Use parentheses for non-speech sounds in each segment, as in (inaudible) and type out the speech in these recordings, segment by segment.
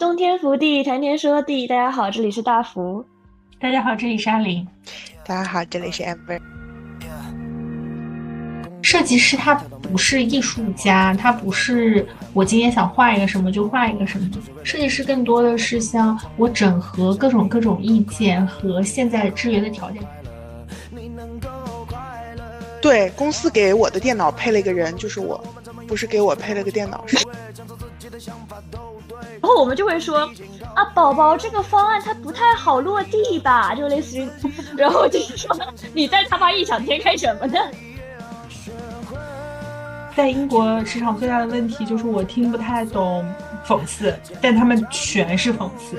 洞天福地，谈天说地。大家好，这里是大福。大家好，这里是阿林。大家好，这里是 Amber。设计师他不是艺术家，他不是我今天想画一个什么就画一个什么。设计师更多的是像我整合各种各种意见和现在支援的条件。对，公司给我的电脑配了一个人，就是我，不是给我配了个电脑。然后我们就会说啊，宝宝这个方案它不太好落地吧，就类似于，(laughs) 然后就是说你在他妈异想天开什么呢？在英国职场最大的问题就是我听不太懂讽刺，但他们全是讽刺。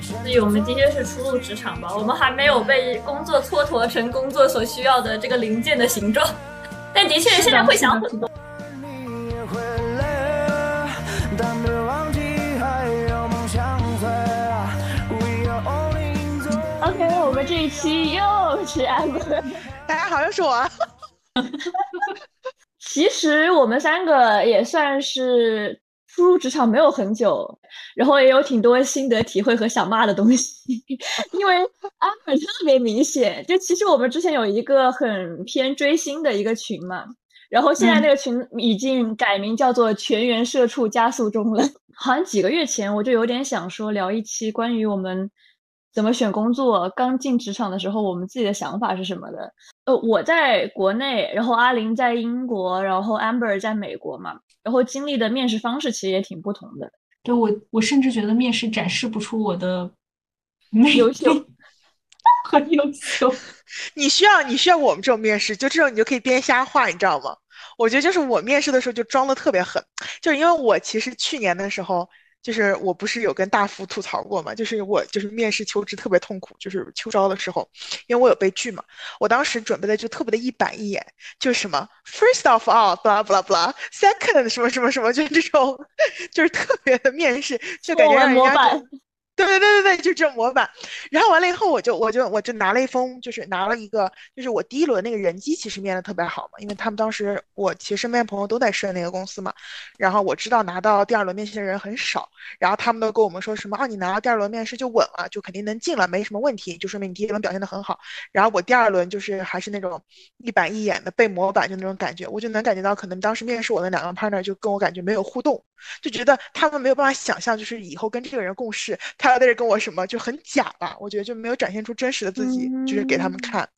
所以我们今天是初入职场吧，我们还没有被工作蹉跎成工作所需要的这个零件的形状，但的确现在会想很多。这期又是 Amber，大家好，又是我。(laughs) 其实我们三个也算是初入职场没有很久，然后也有挺多心得体会和想骂的东西。(laughs) 因为 Amber 特别明显，就其实我们之前有一个很偏追星的一个群嘛，然后现在那个群已经改名叫做“全员社畜加速中”了。好像几个月前我就有点想说聊一期关于我们。怎么选工作？刚进职场的时候，我们自己的想法是什么的？呃，我在国内，然后阿林在英国，然后 Amber 在美国嘛，然后经历的面试方式其实也挺不同的。对我，我甚至觉得面试展示不出我的 (laughs) 优秀，很优秀。(laughs) 你需要，你需要我们这种面试，就这种你就可以编瞎话，你知道吗？我觉得就是我面试的时候就装的特别狠，就是因为我其实去年的时候。就是我不是有跟大福吐槽过嘛？就是我就是面试求职特别痛苦，就是秋招的时候，因为我有被拒嘛。我当时准备的就特别的一板一眼，就是什么 first of all，blah blah blah，second 什么什么什么，就是这种，(laughs) 就是特别的面试，就感觉让人家。对对对对对，就这模板。然后完了以后，我就我就我就拿了一封，就是拿了一个，就是我第一轮那个人机其实面的特别好嘛，因为他们当时我其实身边朋友都在申那个公司嘛。然后我知道拿到第二轮面试的人很少，然后他们都跟我们说什么啊，你拿到第二轮面试就稳了，就肯定能进了，没什么问题，就说明你第一轮表现的很好。然后我第二轮就是还是那种一板一眼的背模板，就那种感觉，我就能感觉到可能当时面试我的两个 partner 就跟我感觉没有互动，就觉得他们没有办法想象，就是以后跟这个人共事。他要在这跟我什么就很假吧，我觉得就没有展现出真实的自己，就是给他们看。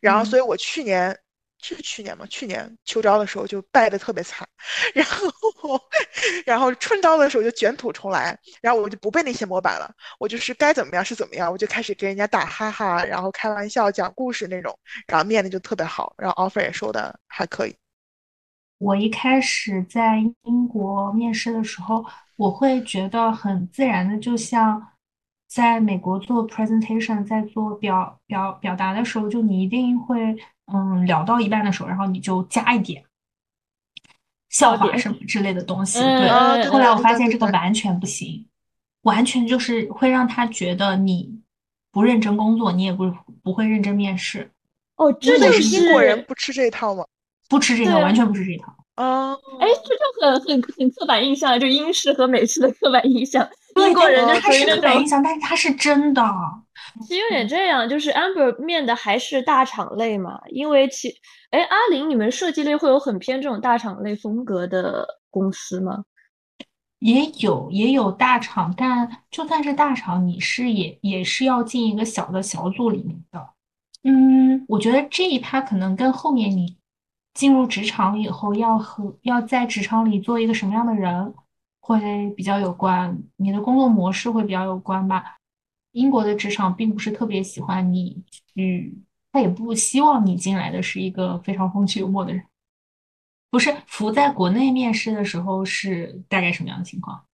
然后，所以我去年是去年嘛，去年秋招的时候就败的特别惨。然后，(laughs) 然后春招的时候就卷土重来，然后我就不背那些模板了，我就是该怎么样是怎么样，我就开始跟人家打哈哈，然后开玩笑讲故事那种，然后面的就特别好，然后 offer 也收的还可以。我一开始在英国面试的时候，我会觉得很自然的，就像在美国做 presentation，在做表表表达的时候，就你一定会嗯聊到一半的时候，然后你就加一点笑话什么之类的东西。对，后来我发现这个完全不行，完全就是会让他觉得你不认真工作，你也不不会认真面试。哦，这就是英国人不吃这套吗？不吃这套，完全不吃这套。哦，哎，这就很很很刻板印象，就英式和美式的刻板印象。英国人他是刻板印象，但是他是真的。其实有点这样，就是 Amber 面的还是大厂类嘛，因为其哎阿玲，你们设计类会有很偏这种大厂类风格的公司吗？也有，也有大厂，但就算是大厂，你是也也是要进一个小的小组里面的。嗯，我觉得这一趴可能跟后面你。进入职场以后，要和要在职场里做一个什么样的人，会比较有关。你的工作模式会比较有关吧。英国的职场并不是特别喜欢你，嗯，他也不希望你进来的是一个非常风趣幽默的人。不是，福在国内面试的时候是大概什么样的情况？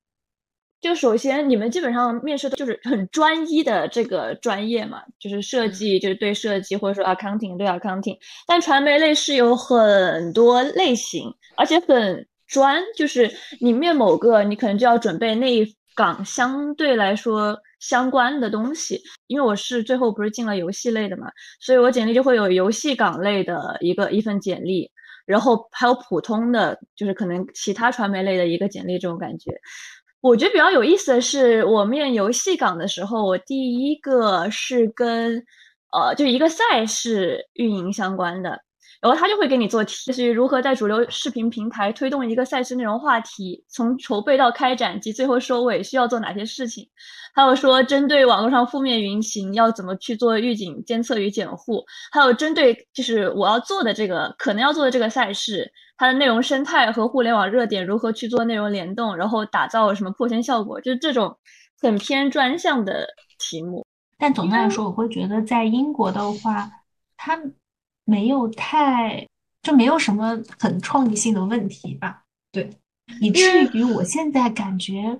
就首先，你们基本上面试的就是很专一的这个专业嘛，就是设计，就是对设计，或者说 accounting 对 accounting。但传媒类是有很多类型，而且很专，就是你面某个，你可能就要准备那一岗相对来说相关的东西。因为我是最后不是进了游戏类的嘛，所以我简历就会有游戏岗类的一个一份简历，然后还有普通的，就是可能其他传媒类的一个简历这种感觉。我觉得比较有意思的是，我面游戏岗的时候，我第一个是跟呃，就一个赛事运营相关的。然后他就会给你做题，就是如何在主流视频平台推动一个赛事内容话题，从筹备到开展及最后收尾需要做哪些事情，还有说针对网络上负面舆情要怎么去做预警、监测与检护，还有针对就是我要做的这个可能要做的这个赛事，它的内容生态和互联网热点如何去做内容联动，然后打造什么破圈效果，就是这种很偏专项的题目。但总的来说，我会觉得在英国的话，它。没有太，就没有什么很创意性的问题吧？对，以至于我现在感觉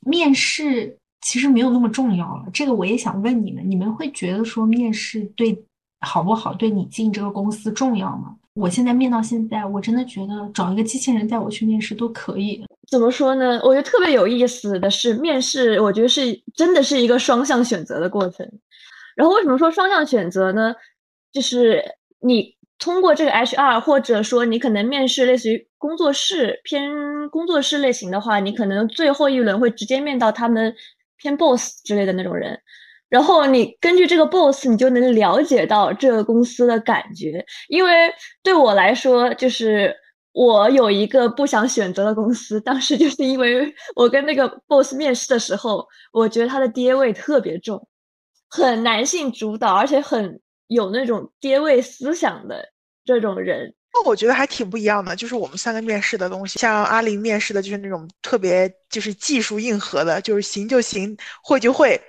面试其实没有那么重要了。这个我也想问你们，你们会觉得说面试对好不好，对你进这个公司重要吗？我现在面到现在，我真的觉得找一个机器人带我去面试都可以。怎么说呢？我觉得特别有意思的是，面试我觉得是真的是一个双向选择的过程。然后为什么说双向选择呢？就是你通过这个 HR，或者说你可能面试类似于工作室偏工作室类型的话，你可能最后一轮会直接面到他们偏 boss 之类的那种人。然后你根据这个 boss，你就能了解到这个公司的感觉。因为对我来说，就是我有一个不想选择的公司，当时就是因为我跟那个 boss 面试的时候，我觉得他的爹味特别重。很男性主导，而且很有那种爹味思想的这种人，那我觉得还挺不一样的。就是我们三个面试的东西，像阿林面试的就是那种特别就是技术硬核的，就是行就行，会就会，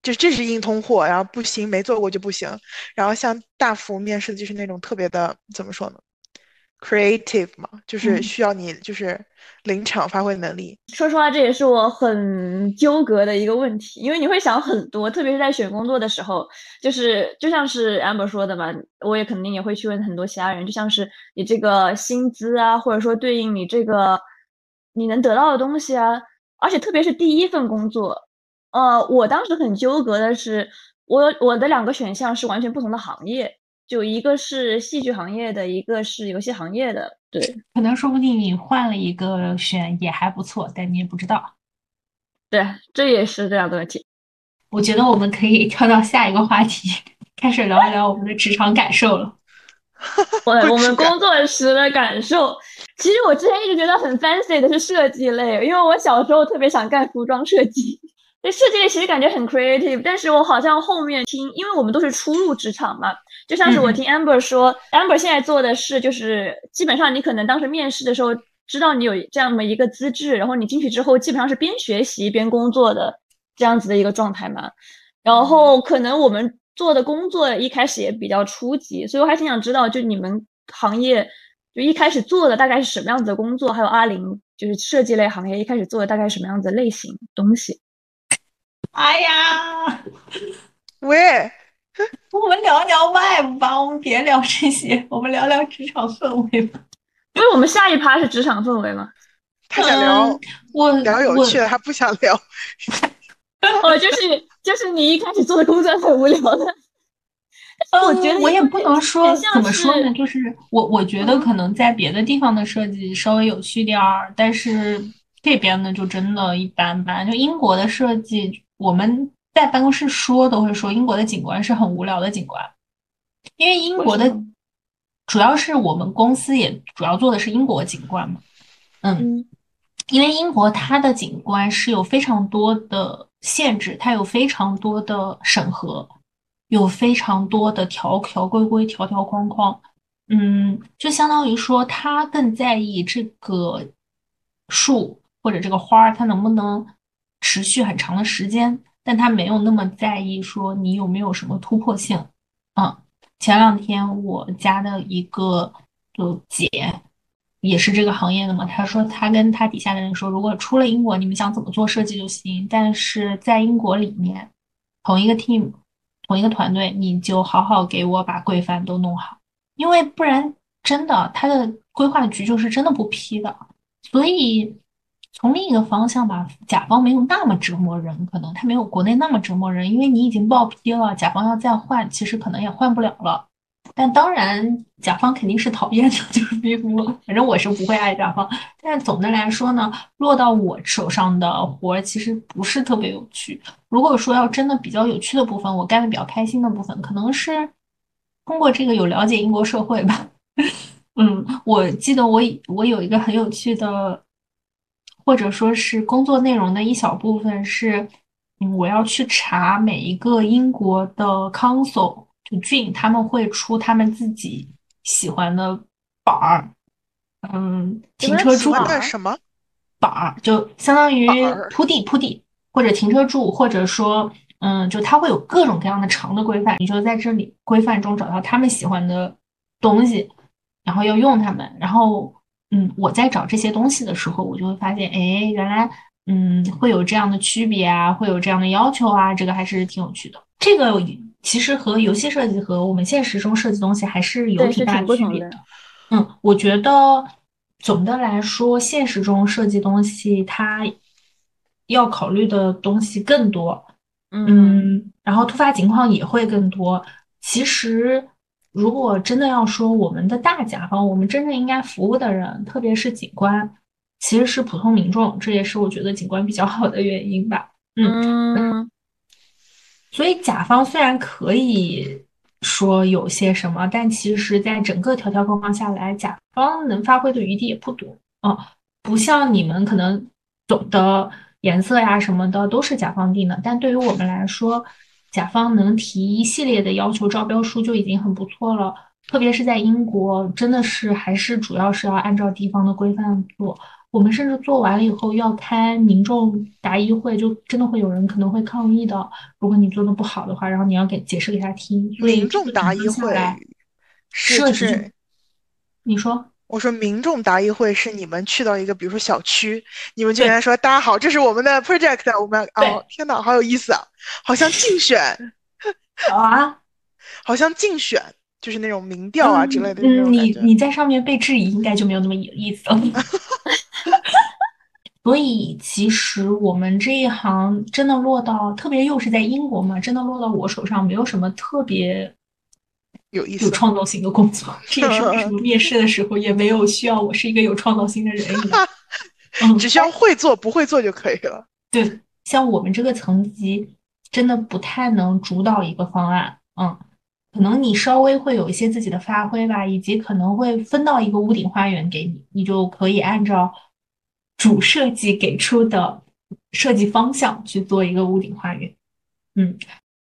就这是硬通货，然后不行没做过就不行。然后像大福面试的就是那种特别的，怎么说呢？creative 嘛，就是需要你就是临场发挥能力。说实话，这也是我很纠葛的一个问题，因为你会想很多，特别是在选工作的时候，就是就像是 amber 说的嘛，我也肯定也会去问很多其他人，就像是你这个薪资啊，或者说对应你这个你能得到的东西啊，而且特别是第一份工作，呃，我当时很纠葛的是，我我的两个选项是完全不同的行业。就一个是戏剧行业的，一个是游戏行业的，对，可能说不定你换了一个选也还不错，但你也不知道。对，这也是这样的问题。我觉得我们可以跳到下一个话题，开始聊一聊我们的职场感受了。(laughs) 我我们工作时的感受，其实我之前一直觉得很 fancy 的是设计类，因为我小时候特别想干服装设计。对设计类其实感觉很 creative，但是我好像后面听，因为我们都是初入职场嘛。就像是我听 Amber 说，Amber 现在做的是，就是基本上你可能当时面试的时候知道你有这样的一个资质，然后你进去之后基本上是边学习边工作的这样子的一个状态嘛。然后可能我们做的工作一开始也比较初级，所以我还挺想知道，就你们行业就一开始做的大概是什么样子的工作，还有阿林就是设计类行业一开始做的大概什么样子类型东西。哎呀，喂。(laughs) 我们聊聊外部吧，我们别聊这些，(laughs) 我们聊聊职场氛围吧。因为我们下一趴是职场氛围嘛。他想聊，我聊有趣的，他不想聊。(laughs) 哦，就是就是你一开始做的工作很无聊的。我觉得我也不能说怎么说呢，就是我我觉得可能在别的地方的设计稍微有趣点儿，但是这边呢就真的一般般。就英国的设计，我们。在办公室说都会说英国的景观是很无聊的景观，因为英国的主要是我们公司也主要做的是英国景观嘛，嗯，因为英国它的景观是有非常多的限制，它有非常多的审核，有非常多的条条规规、条条框框，嗯，就相当于说它更在意这个树或者这个花儿它能不能持续很长的时间。但他没有那么在意说你有没有什么突破性，嗯，前两天我家的一个就姐也是这个行业的嘛，她说她跟她底下的人说，如果出了英国，你们想怎么做设计就行，但是在英国里面，同一个 team，同一个团队，你就好好给我把规范都弄好，因为不然真的他的规划局就是真的不批的，所以。从另一个方向吧，甲方没有那么折磨人，可能他没有国内那么折磨人，因为你已经报批了，甲方要再换，其实可能也换不了了。但当然，甲方肯定是讨厌的，(laughs) 就是比如，反正我是不会爱甲方。但总的来说呢，落到我手上的活儿其实不是特别有趣。如果说要真的比较有趣的部分，我干的比较开心的部分，可能是通过这个有了解英国社会吧。(laughs) 嗯，我记得我我有一个很有趣的，或者说是工作内容的一小部分是，嗯，我要去查每一个英国的 council 就郡，他们会出他们自己喜欢的板儿，嗯，停车柱的什么板儿，就相当于铺地铺地，或者停车柱，或者说，嗯，就它会有各种各样的长的规范，你就在这里规范中找到他们喜欢的东西。然后要用它们，然后嗯，我在找这些东西的时候，我就会发现，哎，原来嗯会有这样的区别啊，会有这样的要求啊，这个还是挺有趣的。这个其实和游戏设计和我们现实中设计东西还是有挺大区别的。嗯，我觉得总的来说，现实中设计东西它要考虑的东西更多，嗯，然后突发情况也会更多。其实。如果真的要说我们的大甲方，我们真正应该服务的人，特别是警官，其实是普通民众，这也是我觉得警官比较好的原因吧。嗯，嗯所以甲方虽然可以说有些什么，但其实在整个条条框框下来，甲方能发挥的余地也不多。哦，不像你们可能总的颜色呀什么的都是甲方定的，但对于我们来说。甲方能提一系列的要求招标书就已经很不错了，特别是在英国，真的是还是主要是要按照地方的规范做。我们甚至做完了以后要开民众答疑会，就真的会有人可能会抗议的。如果你做的不好的话，然后你要给解释给他听。民众答疑会设置，你说。我说民众答疑会是你们去到一个，比如说小区，你们竟然说：“大家好，这是我们的 project，我们哦，天哪，好有意思啊，好像竞选 (laughs) 啊，(laughs) 好像竞选，就是那种民调啊之类的嗯，你你在上面被质疑，应该就没有那么有意思了。(laughs) 所以其实我们这一行真的落到，特别又是在英国嘛，真的落到我手上，没有什么特别。有意思、有创造性的工作，(laughs) 这也是为什么面试的时候也没有需要我是一个有创造性的人一样。(laughs) 嗯，只需要会做，不会做就可以了。对，像我们这个层级，真的不太能主导一个方案。嗯，可能你稍微会有一些自己的发挥吧，以及可能会分到一个屋顶花园给你，你就可以按照主设计给出的设计方向去做一个屋顶花园。嗯，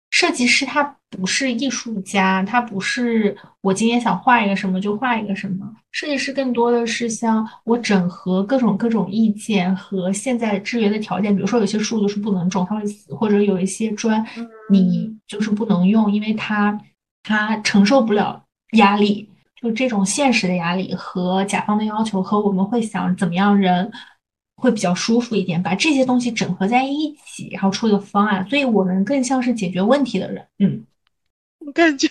设计师他。不是艺术家，他不是我今天想画一个什么就画一个什么。设计师更多的是像我整合各种各种意见和现在制约的条件，比如说有些树就是不能种，它会死；或者有一些砖你就是不能用，因为它它承受不了压力。就这种现实的压力和甲方的要求，和我们会想怎么样人。会比较舒服一点，把这些东西整合在一起，然后出一个方案。所以我们更像是解决问题的人，嗯。我感觉，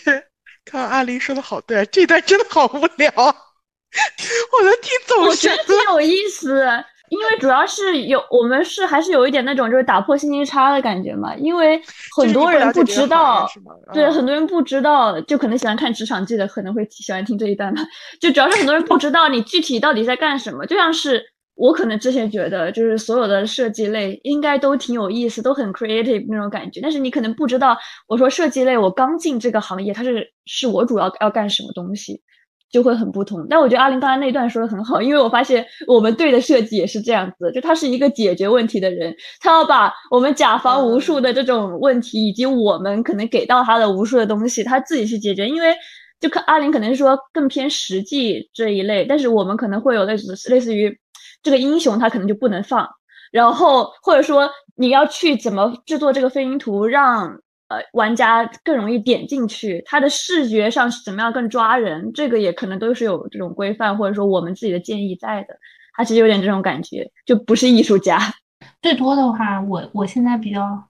看阿林说的好对，这段真的好无聊，我能听走神。我觉得挺有意思，因为主要是有我们是还是有一点那种就是打破信息差的感觉嘛，因为很多人不知道，对很多人不知道，就可能喜欢看职场剧的可能会喜欢听这一段吧，就主要是很多人不知道你具体到底在干什么，就像是。我可能之前觉得，就是所有的设计类应该都挺有意思，都很 creative 那种感觉。但是你可能不知道，我说设计类，我刚进这个行业，它是是我主要要干什么东西，就会很不同。但我觉得阿林刚才那段说的很好，因为我发现我们队的设计也是这样子，就他是一个解决问题的人，他要把我们甲方无数的这种问题，以及我们可能给到他的无数的东西，他自己去解决。因为就看阿林可能是说更偏实际这一类，但是我们可能会有类似类似于。这个英雄他可能就不能放，然后或者说你要去怎么制作这个飞行图，让呃玩家更容易点进去，它的视觉上是怎么样更抓人，这个也可能都是有这种规范或者说我们自己的建议在的。他其实有点这种感觉，就不是艺术家。(laughs) 最多的话，我我现在比较，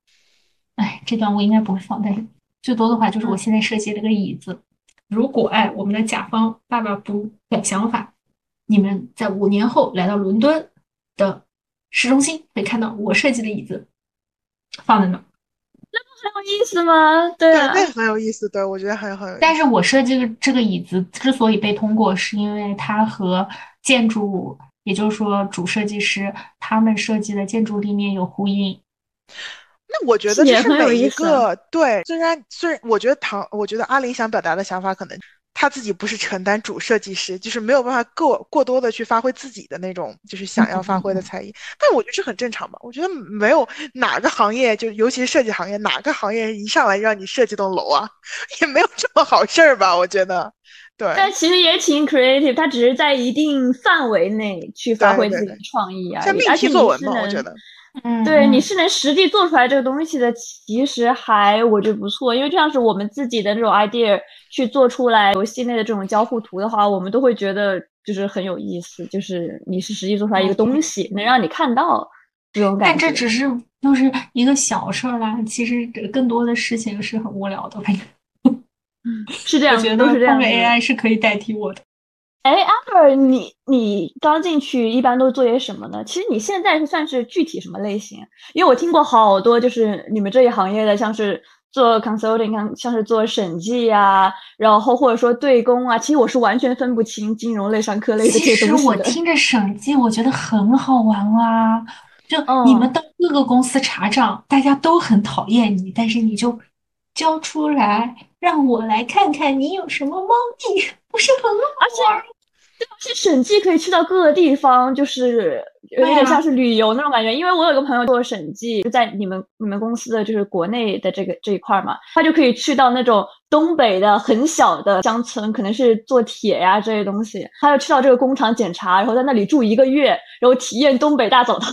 哎，这段我应该不会放，但是最多的话就是我现在设计了个椅子。如果哎我们的甲方爸爸不改想法。你们在五年后来到伦敦的市中心，会看到我设计的椅子放在那儿。那不很有意思吗？对啊，那很有意思。对，我觉得很很有意思。但是我设计的这个椅子之所以被通过，是因为它和建筑，也就是说主设计师他们设计的建筑立面有呼应。那我觉得这是每一个对，虽然虽然我觉得唐，我觉得阿林想表达的想法可能。他自己不是承担主设计师，就是没有办法过过多的去发挥自己的那种，就是想要发挥的才艺。但我觉得这很正常吧。我觉得没有哪个行业，就尤其是设计行业，哪个行业一上来让你设计栋楼啊，(laughs) 也没有这么好事儿吧？我觉得，对。但其实也挺 creative，他只是在一定范围内去发挥自己的创意啊。像命题作文嘛，我觉得。嗯，对，你是能实际做出来这个东西的，其实还我觉得不错，因为这样是我们自己的那种 idea 去做出来游戏内的这种交互图的话，我们都会觉得就是很有意思，就是你是实际做出来一个东西，能让你看到这种感觉。但这只是就是一个小事儿啦，其实更多的事情是很无聊的，反正。是这样，我觉得是这样。AI 是可以代替我的。哎，阿尔，你你刚进去一般都做些什么呢？其实你现在是算是具体什么类型？因为我听过好多，就是你们这一行业的，像是做 consulting，像像是做审计呀，然后或者说对公啊，其实我是完全分不清金融类、商科类的这些东西其实我听着审计，我觉得很好玩啊！就你们到各个公司查账，大家都很讨厌你，但是你就交出来，让我来看看你有什么猫腻，不是很好玩？是审计可以去到各个地方，就是有点像是旅游那种感觉。因为我有个朋友做审计，就在你们你们公司的就是国内的这个这一块嘛，他就可以去到那种东北的很小的乡村，可能是做铁呀这些东西，他要去到这个工厂检查，然后在那里住一个月，然后体验东北大澡堂。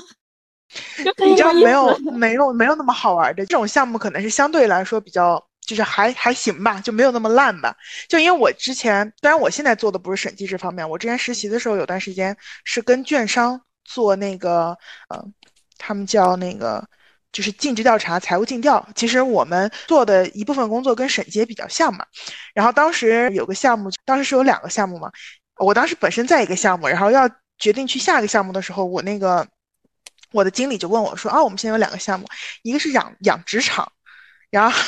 (laughs) 你知道没有没有没有那么好玩的这种项目，可能是相对来说比较。就是还还行吧，就没有那么烂吧。就因为我之前，虽然我现在做的不是审计这方面，我之前实习的时候有段时间是跟券商做那个，呃，他们叫那个就是尽职调查、财务尽调。其实我们做的一部分工作跟审计也比较像嘛。然后当时有个项目，当时是有两个项目嘛。我当时本身在一个项目，然后要决定去下一个项目的时候，我那个我的经理就问我说：“啊，我们现在有两个项目，一个是养养殖场，然后。”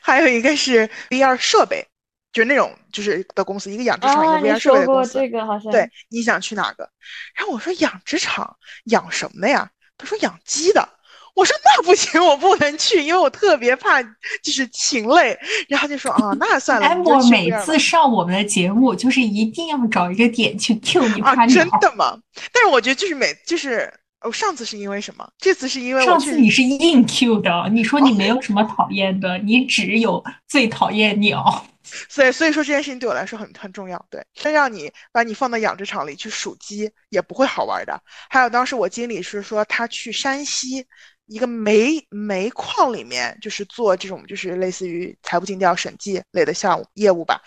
还有一个是 VR 设备，就是那种就是的公司，一个养殖场，一个 VR 设备的公司。这个好像。对，你想去哪个？然后我说养殖场养什么的呀？他说养鸡的。我说那不行，我不能去，因为我特别怕就是禽类。然后就说啊，那算了。哎，我每次上我们的节目，就是一定要找一个点去 Q 你，啊，真的吗？但是我觉得就是每就是。哦，上次是因为什么？这次是因为上次你是硬 Q 的，你说你没有什么讨厌的，你只有最讨厌鸟。(laughs) 所以，所以说这件事情对我来说很很重要。对，真让你把你放到养殖场里去数鸡，也不会好玩的。还有当时我经理是说，他去山西一个煤煤矿里面，就是做这种就是类似于财务尽调、审计类的项目业务吧，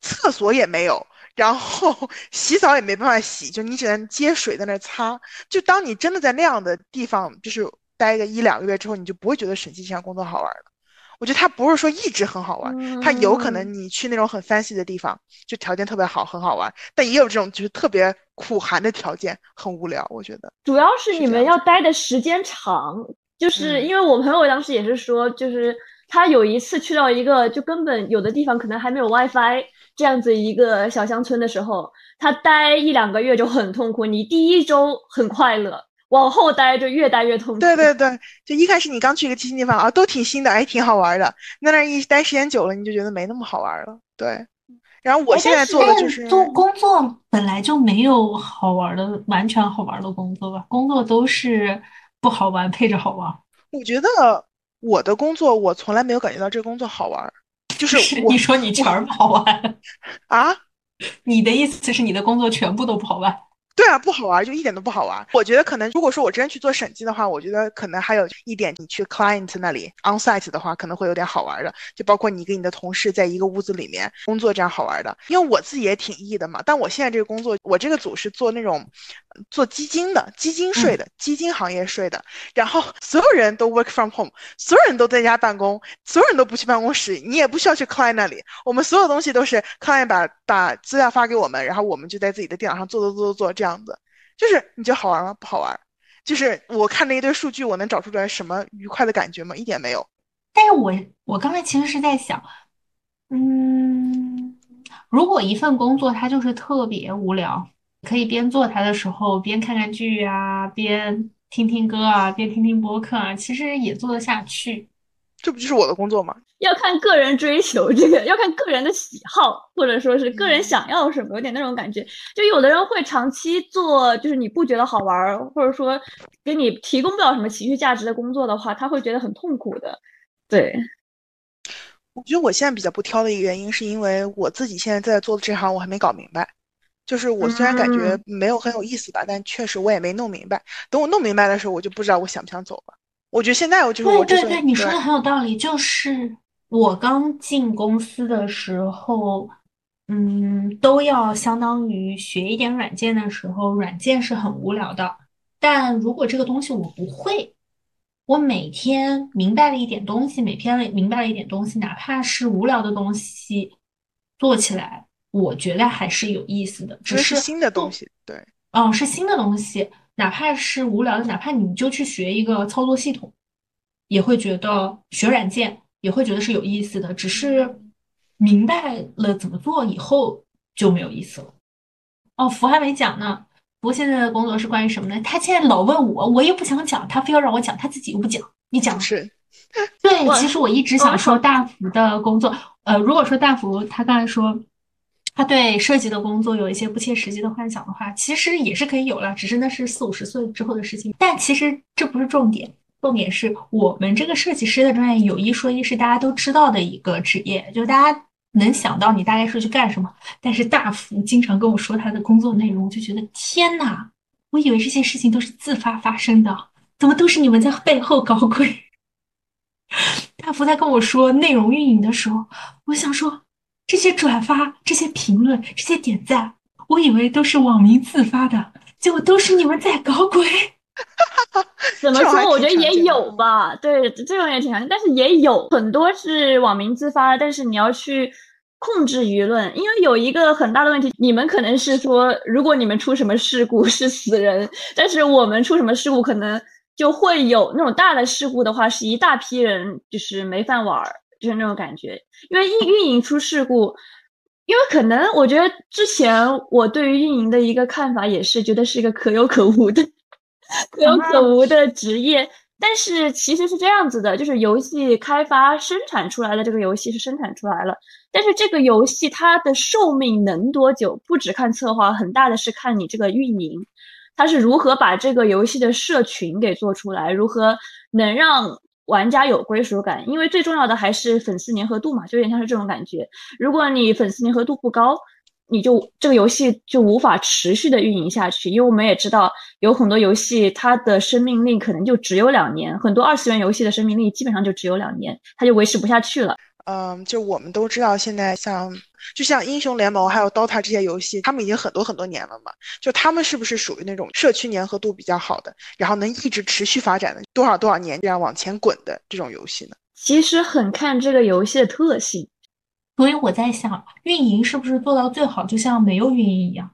厕所也没有。然后 (laughs) 洗澡也没办法洗，就你只能接水在那擦。就当你真的在那样的地方，就是待个一两个月之后，你就不会觉得审计这项工作好玩了。我觉得它不是说一直很好玩，它有可能你去那种很 fancy 的地方，就条件特别好，很好玩。但也有这种就是特别苦寒的条件，很无聊。我觉得主要是你们要待的时间长，就是因为我朋友当时也是说，就是他有一次去到一个就根本有的地方可能还没有 WiFi。这样子一个小乡村的时候，他待一两个月就很痛苦。你第一周很快乐，往后待就越待越痛苦。对对对，就一开始你刚去一个新地方啊，都挺新的，哎，挺好玩的。那那一待时间久了，你就觉得没那么好玩了。对。然后我现在做的就是做工作，本来就没有好玩的，完全好玩的工作吧？工作都是不好玩配着好玩。我觉得我的工作，我从来没有感觉到这个工作好玩。就是你说你全不好玩啊？你的意思是你的工作全部都不好玩？对啊，不好玩，就一点都不好玩。我觉得可能，如果说我真去做审计的话，我觉得可能还有一点，你去 client 那里 on site 的话，可能会有点好玩的。就包括你跟你的同事在一个屋子里面工作，这样好玩的。因为我自己也挺 E 的嘛，但我现在这个工作，我这个组是做那种做基金的，基金税的，基金行业税的。然后所有人都 work from home，所有人都在家办公，所有人都不去办公室，你也不需要去 client 那里。我们所有东西都是 client 把把资料发给我们，然后我们就在自己的电脑上做做做做做这样。样子，就是你觉得好玩吗？不好玩。就是我看那一堆数据，我能找出来什么愉快的感觉吗？一点没有。但是我我刚才其实是在想，嗯，如果一份工作它就是特别无聊，可以边做它的时候边看看剧啊，边听听歌啊，边听听播客啊，其实也做得下去。这不就是我的工作吗？要看个人追求，这个要看个人的喜好，或者说是个人想要什么，有点那种感觉。就有的人会长期做，就是你不觉得好玩，或者说给你提供不了什么情绪价值的工作的话，他会觉得很痛苦的。对，我觉得我现在比较不挑的一个原因，是因为我自己现在在做的这行我还没搞明白。就是我虽然感觉没有很有意思吧，但确实我也没弄明白。等我弄明白的时候，我就不知道我想不想走了。我觉得现在我就是我对对对，你说的很有道理。就是我刚进公司的时候，嗯，都要相当于学一点软件的时候，软件是很无聊的。但如果这个东西我不会，我每天明白了一点东西，每天明白了一点东西，哪怕是无聊的东西，做起来我觉得还是有意思的。只是新的东西，对，哦，是新的东西。哪怕是无聊的，哪怕你就去学一个操作系统，也会觉得学软件也会觉得是有意思的。只是明白了怎么做以后就没有意思了。哦，福还没讲呢。福现在的工作是关于什么呢？他现在老问我，我又不想讲，他非要让我讲，他自己又不讲。你讲是？对，其实我一直想说大福的工作。呃，如果说大福他刚才说。他对设计的工作有一些不切实际的幻想的话，其实也是可以有了，只是那是四五十岁之后的事情。但其实这不是重点，重点是我们这个设计师的专业有一说一，是大家都知道的一个职业，就大家能想到你大概是去干什么。但是大福经常跟我说他的工作内容，我就觉得天哪，我以为这些事情都是自发发生的，怎么都是你们在背后搞鬼？(laughs) 大福在跟我说内容运营的时候，我想说。这些转发、这些评论、这些点赞，我以为都是网民自发的，结果都是你们在搞鬼。怎么说？我觉得也有吧。对，这种也挺常见，但是也有很多是网民自发的。但是你要去控制舆论，因为有一个很大的问题，你们可能是说，如果你们出什么事故 (laughs) 是死人，但是我们出什么事故可能就会有那种大的事故的话，是一大批人就是没饭碗儿。就是那种感觉，因为运运营出事故，因为可能我觉得之前我对于运营的一个看法也是觉得是一个可有可无的、可 (laughs) 有可无的职业，但是其实是这样子的，就是游戏开发生产出来的这个游戏是生产出来了，但是这个游戏它的寿命能多久，不只看策划，很大的是看你这个运营，它是如何把这个游戏的社群给做出来，如何能让。玩家有归属感，因为最重要的还是粉丝粘合度嘛，就有点像是这种感觉。如果你粉丝粘合度不高，你就这个游戏就无法持续的运营下去。因为我们也知道，有很多游戏它的生命力可能就只有两年，很多二次元游戏的生命力基本上就只有两年，它就维持不下去了。嗯，就我们都知道，现在像就像英雄联盟还有 DOTA 这些游戏，他们已经很多很多年了嘛。就他们是不是属于那种社区粘合度比较好的，然后能一直持续发展的多少多少年这样往前滚的这种游戏呢？其实很看这个游戏的特性。所以我在想，运营是不是做到最好，就像没有运营一样？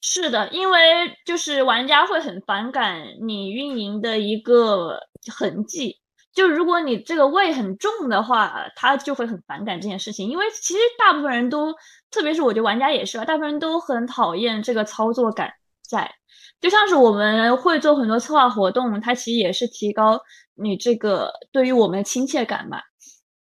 是的，因为就是玩家会很反感你运营的一个痕迹。就如果你这个味很重的话，他就会很反感这件事情，因为其实大部分人都，特别是我觉得玩家也是吧，大部分人都很讨厌这个操作感在。就像是我们会做很多策划活动，它其实也是提高你这个对于我们的亲切感嘛。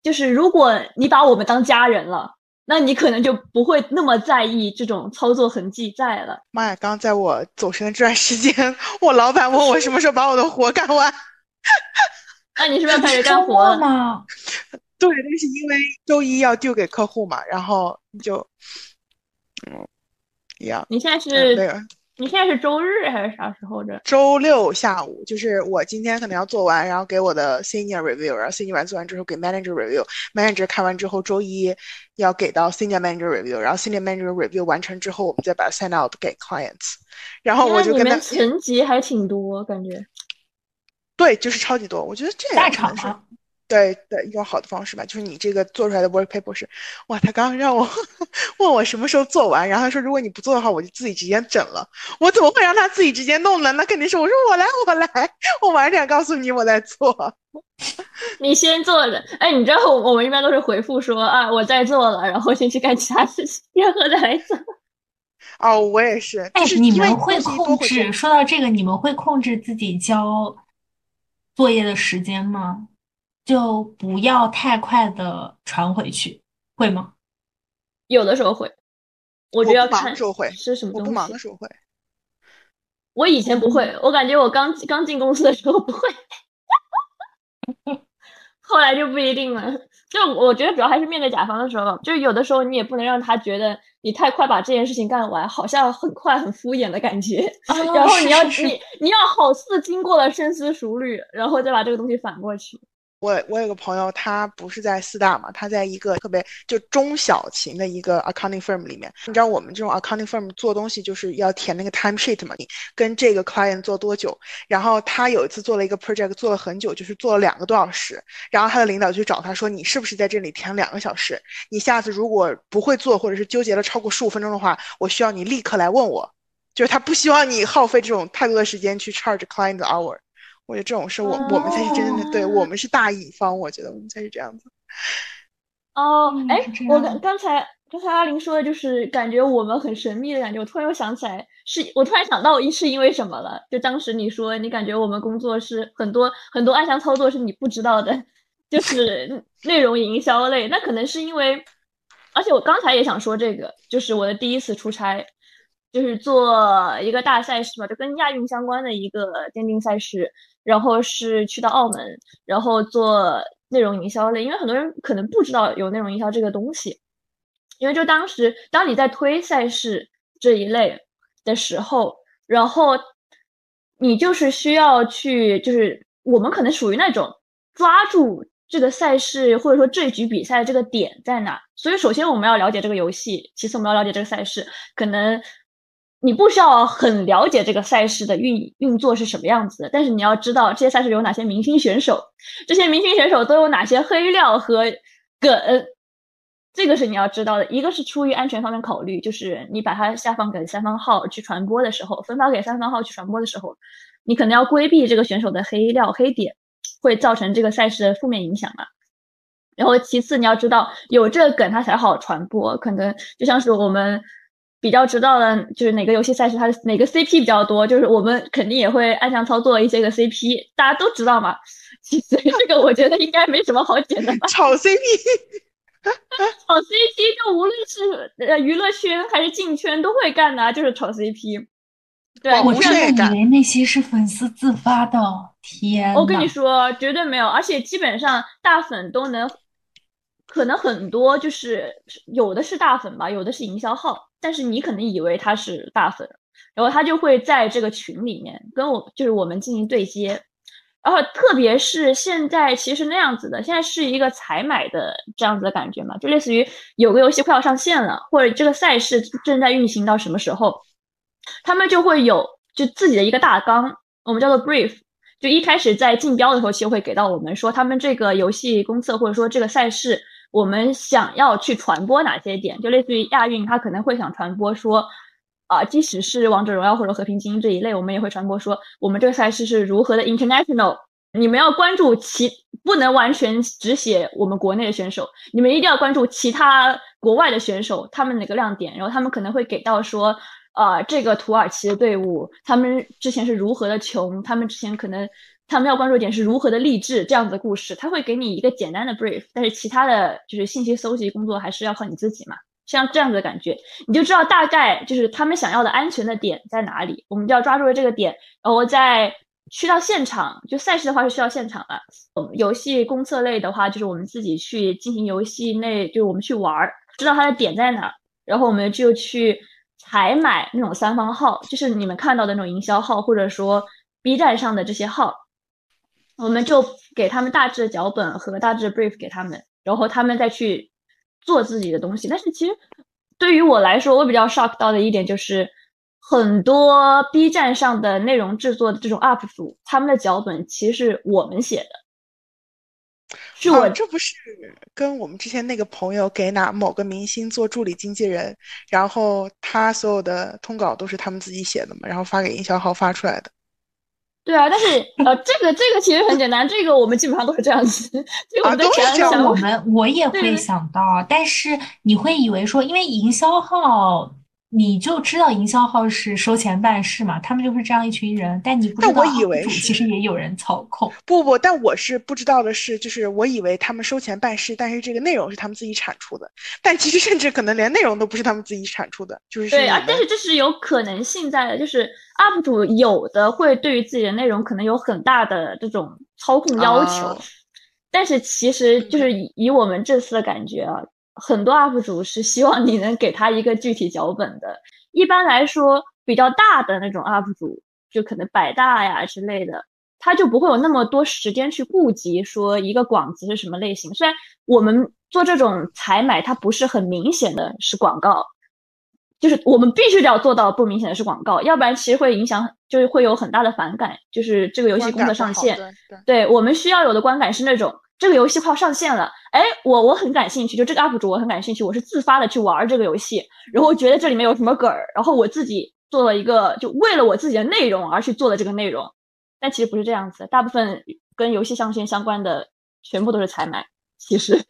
就是如果你把我们当家人了，那你可能就不会那么在意这种操作痕迹在了。妈呀，刚在我走神的这段时间，(laughs) 我老板问我什么时候把我的活干完。(laughs) 那你是不是要开始干活了吗？(laughs) 对，那是因为周一要丢给客户嘛，然后就，嗯，一样。你现在是那个？你现在是周日还是啥时候的？周六下午，就是我今天可能要做完，然后给我的 senior review，然后 senior 完做完之后给 manager review，manager 看完之后周一要给到 senior manager review，然后 senior manager review 完成之后，我们再把 send out 给 clients。然后我就跟他层级还挺多，感觉。对，就是超级多，我觉得这大厂吗？对对一种好的方式吧，就是你这个做出来的 work paper 是，哇，他刚刚让我 (laughs) 问我什么时候做完，然后他说如果你不做的话，我就自己直接整了。我怎么会让他自己直接弄呢？那肯定是我说我来，我来，我晚点告诉你我在做。(laughs) 你先做的，哎，你知道我们一般都是回复说啊我在做了，然后先去干其他事情，然后再来做。(laughs) 哦，我也是。哎，你们会控制？说到这个，你们会控制自己交作业的时间吗？就不要太快的传回去，会吗？有的时候会，我觉得要看会是什么东西。不忙的时候会。我以前不会，我感觉我刚刚进公司的时候不会，(laughs) 后来就不一定了。就我觉得主要还是面对甲方的时候，就有的时候你也不能让他觉得你太快把这件事情干完，好像很快很敷衍的感觉。然后你要你你要好似经过了深思熟虑，然后再把这个东西反过去。我我有个朋友，他不是在四大嘛，他在一个特别就中小型的一个 accounting firm 里面。你知道我们这种 accounting firm 做东西就是要填那个 time sheet 嘛，你跟这个 client 做多久？然后他有一次做了一个 project，做了很久，就是做了两个多小时。然后他的领导就找他说：“你是不是在这里填两个小时？你下次如果不会做，或者是纠结了超过十五分钟的话，我需要你立刻来问我。”就是他不希望你耗费这种太多的时间去 charge client hour。我觉得这种事我我们才是真正的，对我们是大乙方，我觉得我们才是这样子。哦，哎，我刚刚才刚才阿玲说的就是感觉我们很神秘的感觉，我突然又想起来，是我突然想到是因为什么了？就当时你说你感觉我们工作是很多很多暗箱操作是你不知道的，就是 (laughs) 内容营销类，那可能是因为，而且我刚才也想说这个，就是我的第一次出差，就是做一个大赛事嘛，就跟亚运相关的一个电竞赛事。然后是去到澳门，然后做内容营销类，因为很多人可能不知道有内容营销这个东西，因为就当时当你在推赛事这一类的时候，然后你就是需要去，就是我们可能属于那种抓住这个赛事或者说这一局比赛这个点在哪，所以首先我们要了解这个游戏，其次我们要了解这个赛事，可能。你不需要很了解这个赛事的运运作是什么样子的，但是你要知道这些赛事有哪些明星选手，这些明星选手都有哪些黑料和梗，这个是你要知道的。一个是出于安全方面考虑，就是你把它下放给三方号去传播的时候，分发给三方号去传播的时候，你可能要规避这个选手的黑料黑点，会造成这个赛事的负面影响嘛。然后其次你要知道有这个梗它才好传播，可能就像是我们。比较知道的就是哪个游戏赛事它的哪个 CP 比较多，就是我们肯定也会暗箱操作一些个 CP，大家都知道嘛。(laughs) 其实这个我觉得应该没什么好剪的吧。炒 CP，炒 CP 就无论是呃娱乐圈还是进圈都会干的，就是炒 CP。对，我真的以为那些是粉丝自发的，天！我跟你说，绝对没有，而且基本上大粉都能。可能很多就是有的是大粉吧，有的是营销号，但是你可能以为他是大粉，然后他就会在这个群里面跟我就是我们进行对接，然后特别是现在其实那样子的，现在是一个采买的这样子的感觉嘛，就类似于有个游戏快要上线了，或者这个赛事正在运行到什么时候，他们就会有就自己的一个大纲，我们叫做 brief，就一开始在竞标的时候，其实会给到我们说他们这个游戏公测或者说这个赛事。我们想要去传播哪些点，就类似于亚运，他可能会想传播说，啊，即使是王者荣耀或者和平精英这一类，我们也会传播说，我们这个赛事是如何的 international。你们要关注其，不能完全只写我们国内的选手，你们一定要关注其他国外的选手，他们哪个亮点，然后他们可能会给到说，啊，这个土耳其的队伍，他们之前是如何的穷，他们之前可能。他们要关注点是如何的励志这样子的故事，他会给你一个简单的 brief，但是其他的就是信息搜集工作还是要靠你自己嘛。像这样子的感觉，你就知道大概就是他们想要的安全的点在哪里，我们就要抓住了这个点，然后再去到现场。就赛事的话是需要现场的，游戏公测类的话就是我们自己去进行游戏内，就是我们去玩儿，知道它的点在哪，然后我们就去采买那种三方号，就是你们看到的那种营销号，或者说 B 站上的这些号。我们就给他们大致的脚本和大致的 brief 给他们，然后他们再去做自己的东西。但是其实对于我来说，我比较 shock 到的一点就是，很多 B 站上的内容制作的这种 UP 主，他们的脚本其实是我们写的。是我这不是跟我们之前那个朋友给哪某个明星做助理经纪人，然后他所有的通稿都是他们自己写的嘛，然后发给营销号发出来的。对啊，但是呃，这个这个其实很简单，这个我们基本上都是这样子。啊，都是这样。我们我也 (laughs) 会想到，但是你会以为说，因为营销号。你就知道营销号是收钱办事嘛？他们就是这样一群人，但你不知道，我以为其实也有人操控。不不，但我是不知道的是，就是我以为他们收钱办事，但是这个内容是他们自己产出的，但其实甚至可能连内容都不是他们自己产出的，就是对啊。但是这是有可能性在的，就是 UP 主有的会对于自己的内容可能有很大的这种操控要求，但是其实就是以以我们这次的感觉啊。很多 UP 主是希望你能给他一个具体脚本的。一般来说，比较大的那种 UP 主，就可能百大呀之类的，他就不会有那么多时间去顾及说一个广子是什么类型。虽然我们做这种采买，它不是很明显的是广告，就是我们必须得要做到不明显的是广告，要不然其实会影响，就是会有很大的反感。就是这个游戏工作上线，对我们需要有的观感是那种。这个游戏快要上线了，哎，我我很感兴趣，就这个 UP 主我很感兴趣，我是自发的去玩这个游戏，然后觉得这里面有什么梗儿，然后我自己做了一个，就为了我自己的内容而去做的这个内容，但其实不是这样子，大部分跟游戏上线相关的全部都是采买，其实，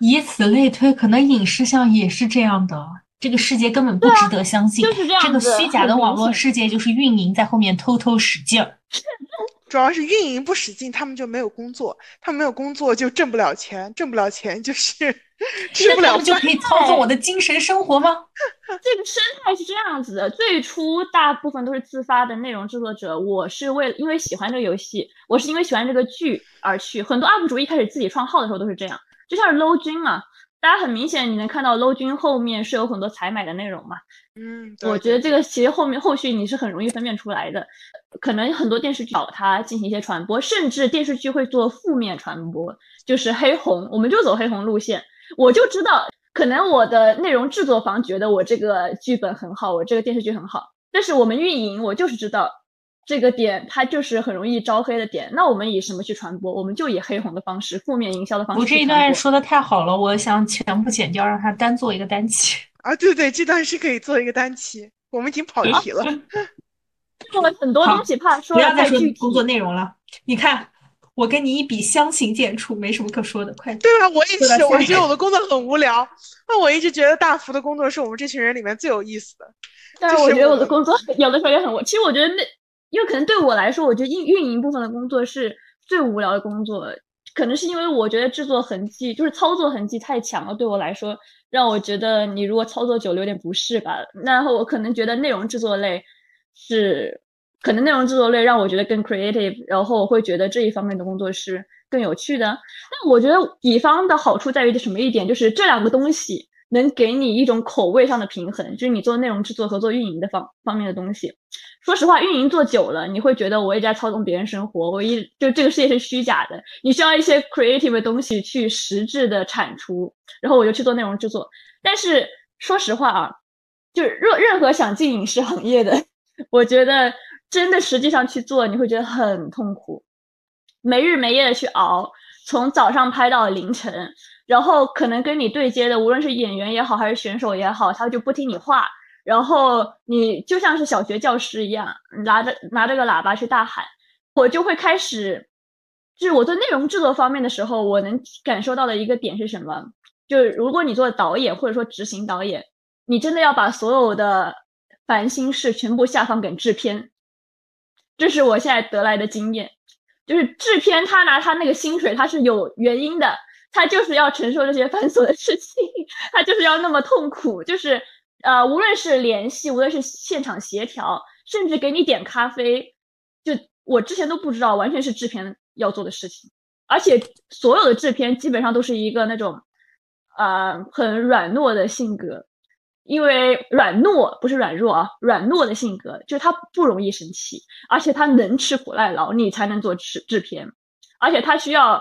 以此类推，可能影视上也是这样的，这个世界根本不值得相信，就是这样这个虚假的网络世界就是运营在后面偷偷使劲儿。(laughs) 主要是运营不使劲，他们就没有工作，他们没有工作就挣不了钱，挣不了钱就是 (laughs) 吃不了就可以操纵我的精神生活吗？(laughs) 这个生态是这样子的，最初大部分都是自发的内容制作者，我是为了因为喜欢这个游戏，我是因为喜欢这个剧而去。很多 UP 主一开始自己创号的时候都是这样，就像是 low 君嘛。大家很明显，你能看到 low 君后面是有很多采买的内容嘛？嗯，我觉得这个其实后面后续你是很容易分辨出来的。可能很多电视剧找他进行一些传播，甚至电视剧会做负面传播，就是黑红，我们就走黑红路线。我就知道，可能我的内容制作方觉得我这个剧本很好，我这个电视剧很好，但是我们运营，我就是知道。这个点它就是很容易招黑的点，那我们以什么去传播？我们就以黑红的方式，负面营销的方式。我这一段说的太好了，我想全部剪掉，让它单做一个单期。啊，对对，这段是可以做一个单期。我们已经跑题了，(laughs) 做了很多东西，怕说不要再说工作内容了。你看，我跟你一比相形见绌，没什么可说的。快对啊，我也是，我觉得我的工作很无聊。那我一直觉得大福的工作是我们这群人里面最有意思的。但是我觉得我的工作 (laughs) 有的时候也很无。其实我觉得那。因为可能对我来说，我觉得运运营部分的工作是最无聊的工作，可能是因为我觉得制作痕迹就是操作痕迹太强了，对我来说，让我觉得你如果操作久了有点不适吧。然后我可能觉得内容制作类是，可能内容制作类让我觉得更 creative，然后我会觉得这一方面的工作是更有趣的。那我觉得乙方的好处在于什么一点，就是这两个东西能给你一种口味上的平衡，就是你做内容制作和做运营的方方面的东西。说实话，运营做久了，你会觉得我一直在操纵别人生活，我一就这个世界是虚假的，你需要一些 creative 的东西去实质的产出，然后我就去做内容制作。但是说实话啊，就是任任何想进影视行业的，(laughs) 我觉得真的实际上去做，你会觉得很痛苦，没日没夜的去熬，从早上拍到凌晨，然后可能跟你对接的，无论是演员也好，还是选手也好，他就不听你话。然后你就像是小学教师一样，拿着拿着个喇叭去大喊，我就会开始，就是我做内容制作方面的时候，我能感受到的一个点是什么？就是如果你做导演或者说执行导演，你真的要把所有的烦心事全部下放给制片，这是我现在得来的经验，就是制片他拿他那个薪水他是有原因的，他就是要承受这些 (laughs) 繁琐的事情，他就是要那么痛苦，就是。呃，无论是联系，无论是现场协调，甚至给你点咖啡，就我之前都不知道，完全是制片要做的事情。而且所有的制片基本上都是一个那种，呃，很软糯的性格，因为软糯不是软弱啊，软糯的性格，就是他不容易生气，而且他能吃苦耐劳，你才能做制制片，而且他需要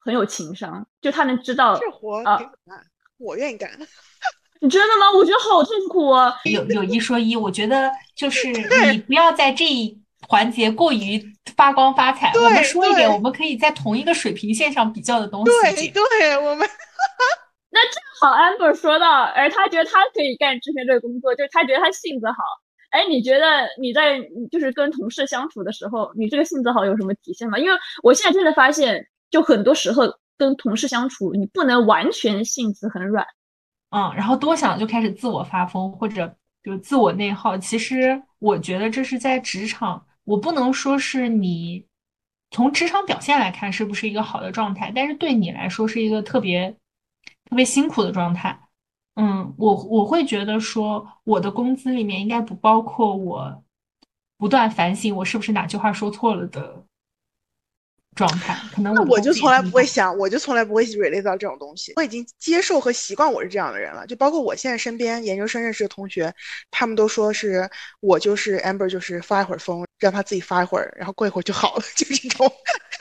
很有情商，就他能知道这活啊，我愿意干。你真的吗？我觉得好痛苦啊！有有一说一，我觉得就是 (laughs) 你不要在这一环节过于发光发彩。我们说一点，我们可以在同一个水平线上比较的东对西。对，我们 (laughs) 那正好 Amber 说到，而他觉得他可以干之前这个工作，就是他觉得他性子好。哎，你觉得你在就是跟同事相处的时候，你这个性子好有什么体现吗？因为我现在真的发现，就很多时候跟同事相处，你不能完全性子很软。嗯，然后多想就开始自我发疯，或者就自我内耗。其实我觉得这是在职场，我不能说是你从职场表现来看是不是一个好的状态，但是对你来说是一个特别特别辛苦的状态。嗯，我我会觉得说，我的工资里面应该不包括我不断反省我是不是哪句话说错了的状态。可能那我就从来不会想，我就从来不会 relate 到这种东西。我已经接受和习惯我是这样的人了，就包括我现在身边研究生认识的同学，他们都说是我就是 Amber，就是发一会儿疯，让他自己发一会儿，然后过一会儿就好了，(laughs) 就这种，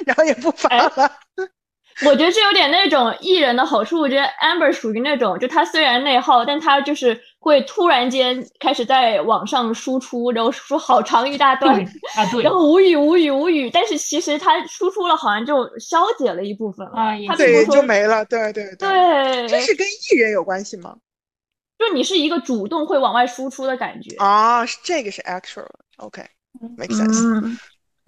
然后也不发哎了。(laughs) 我觉得这有点那种艺人的好处。我觉得 Amber 属于那种，就他虽然内耗，但他就是会突然间开始在网上输出，然后输出好长一大段，啊，对然后无语无语无语。但是其实他输出了，好像就消解了一部分了。对，就没了。对对对，对，这是跟艺人有关系吗？就你是一个主动会往外输出的感觉。啊，是这个是 actual，OK，make sense。嗯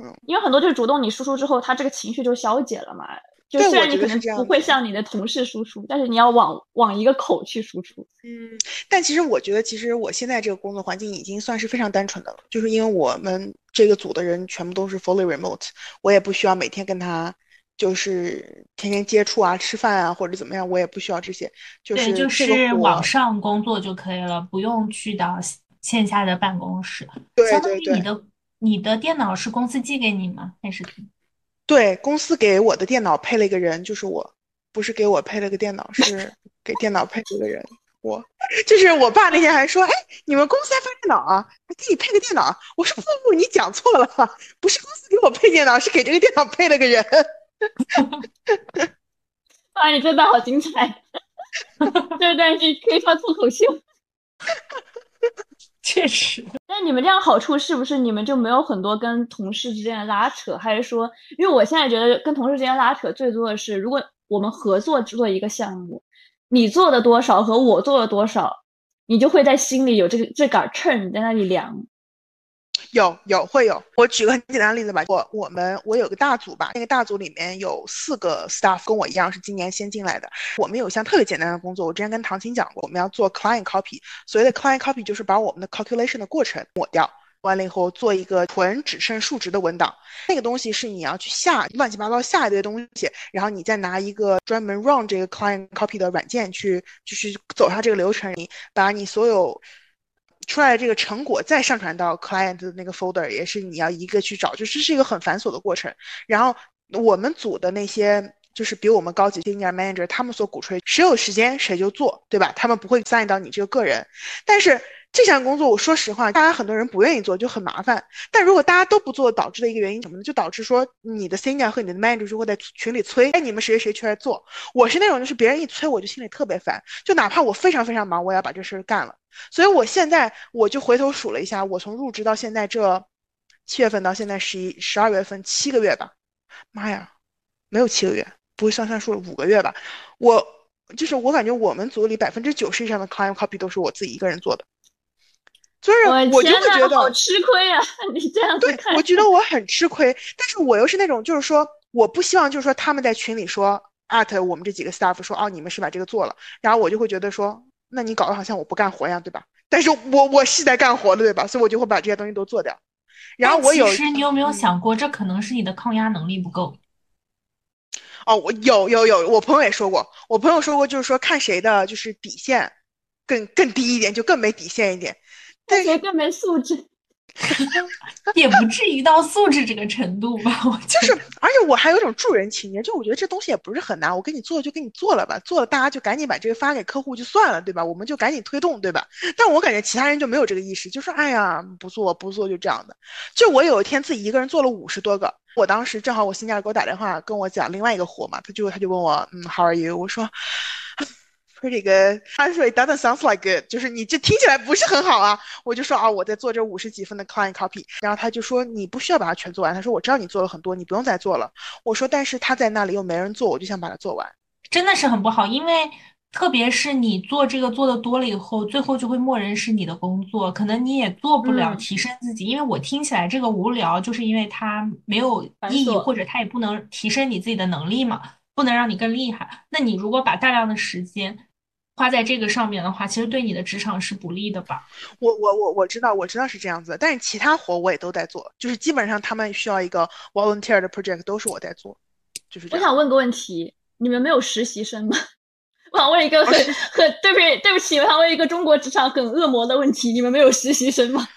嗯，因为很多就是主动你输出之后，他这个情绪就消解了嘛。就虽然你可能不会的向你的同事输出，但是你要往往一个口去输出。嗯，但其实我觉得，其实我现在这个工作环境已经算是非常单纯的了，就是因为我们这个组的人全部都是 fully remote，我也不需要每天跟他就是天天接触啊、吃饭啊或者怎么样，我也不需要这些，就对，是就是网上工作就可以了，不用去到线下的办公室。相当对对对于你的你的电脑是公司寄给你吗？还是？对，公司给我的电脑配了一个人，就是我，不是给我配了个电脑，是 (laughs) 给电脑配了一个人。我就是我爸那天还说，哎，你们公司还发电脑啊？还给你配个电脑？我说不不，你讲错了，不是公司给我配电脑，是给这个电脑配了个人。(laughs) 啊，你真的好精彩，(laughs) 这段是可以放脱口秀。确实，但你们这样好处是不是你们就没有很多跟同事之间的拉扯？还是说，因为我现在觉得跟同事之间拉扯最多的是，如果我们合作做一个项目，你做的多少和我做了多少，你就会在心里有这个这杆秤在那里量。有有会有，我举个很简单的例子吧，我我们我有个大组吧，那个大组里面有四个 staff 跟我一样是今年先进来的，我们有一项特别简单的工作，我之前跟唐琴讲过，我们要做 client copy，所谓的 client copy 就是把我们的 calculation 的过程抹掉。完了以后，做一个纯只剩数值的文档，那个东西是你要去下乱七八糟下一堆东西，然后你再拿一个专门 run 这个 client copy 的软件去，就是走上这个流程，你把你所有出来的这个成果再上传到 client 的那个 folder，也是你要一个去找，就这是一个很繁琐的过程。然后我们组的那些就是比我们高级 senior manager，他们所鼓吹谁有时间谁就做，对吧？他们不会 sign 到你这个个人。但是这项工作，我说实话，大家很多人不愿意做，就很麻烦。但如果大家都不做，导致的一个原因什么呢？就导致说你的 senior 和你的 manager 就会在群里催，哎，你们谁谁谁去来做。我是那种就是别人一催，我就心里特别烦，就哪怕我非常非常忙，我也要把这事儿干了。所以我现在我就回头数了一下，我从入职到现在这七月份到现在十一十二月份七个月吧，妈呀，没有七个月，不会算算数，五个月吧。我就是我感觉我们组里百分之九十以上的 client copy 都是我自己一个人做的，所以我就，会觉得好吃亏啊！(laughs) 你这样对，看，我觉得我很吃亏，但是我又是那种就是说，我不希望就是说他们在群里说 at 我们这几个 staff 说哦你们是把这个做了，然后我就会觉得说，那你搞得好像我不干活一样，对吧？但是我我是在干活的，对吧？所以我就会把这些东西都做掉。然后我有其实你有没有嗯想过，这可能是你的抗压能力不够？哦，我有有有，我朋友也说过，我朋友说过，就是说看谁的就是底线更更低一点，就更没底线一点。看谁更没素质。(laughs) 也不至于到素质这个程度吧？我就是，而且我还有一种助人情节，就我觉得这东西也不是很难，我给你做就给你做了吧，做了大家就赶紧把这个发给客户就算了，对吧？我们就赶紧推动，对吧？但我感觉其他人就没有这个意识，就说哎呀不做不做就这样的。就我有一天自己一个人做了五十多个，我当时正好我新家给我打电话跟我讲另外一个活嘛，他就他就问我嗯 how are you？我说 pretty good。他说 it doesn't sound like good，就是你这听起来不是很好啊。我就说啊，我在做这五十几分的 client copy，然后他就说你不需要把它全做完。他说我知道你做了很多，你不用再做了。我说但是他在那里又没人做，我就想把它做完。真的是很不好，因为。特别是你做这个做的多了以后，最后就会默认是你的工作，可能你也做不了提升自己。因为我听起来这个无聊，就是因为它没有意义，或者它也不能提升你自己的能力嘛，不能让你更厉害。那你如果把大量的时间花在这个上面的话，其实对你的职场是不利的吧？我我我我知道，我知道是这样子，但是其他活我也都在做，就是基本上他们需要一个 volunteer 的 project 都是我在做，就是。我想问个问题，你们没有实习生吗？(laughs) 我想问一个很很对不起对不起，我想问一个中国职场很恶魔的问题：你们没有实习生吗？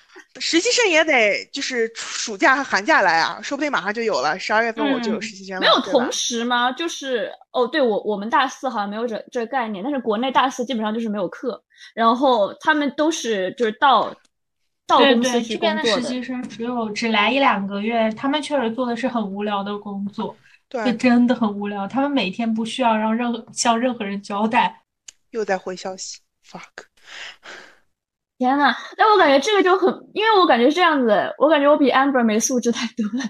实习生也得就是暑假和寒假来啊，说不定马上就有了。十二月份我就有实习生了。没有同时吗？就是哦，对我我们大四好像没有这这概念，但是国内大四基本上就是没有课，然后他们都是就是到到公司去工作的。这边的实习生只有只来一两个月，他们确实做的是很无聊的工作。对，真的很无聊。他们每天不需要让任何向任何人交代，又在回消息。fuck，天呐，但我感觉这个就很，因为我感觉这样子，我感觉我比 Amber 没素质太多了。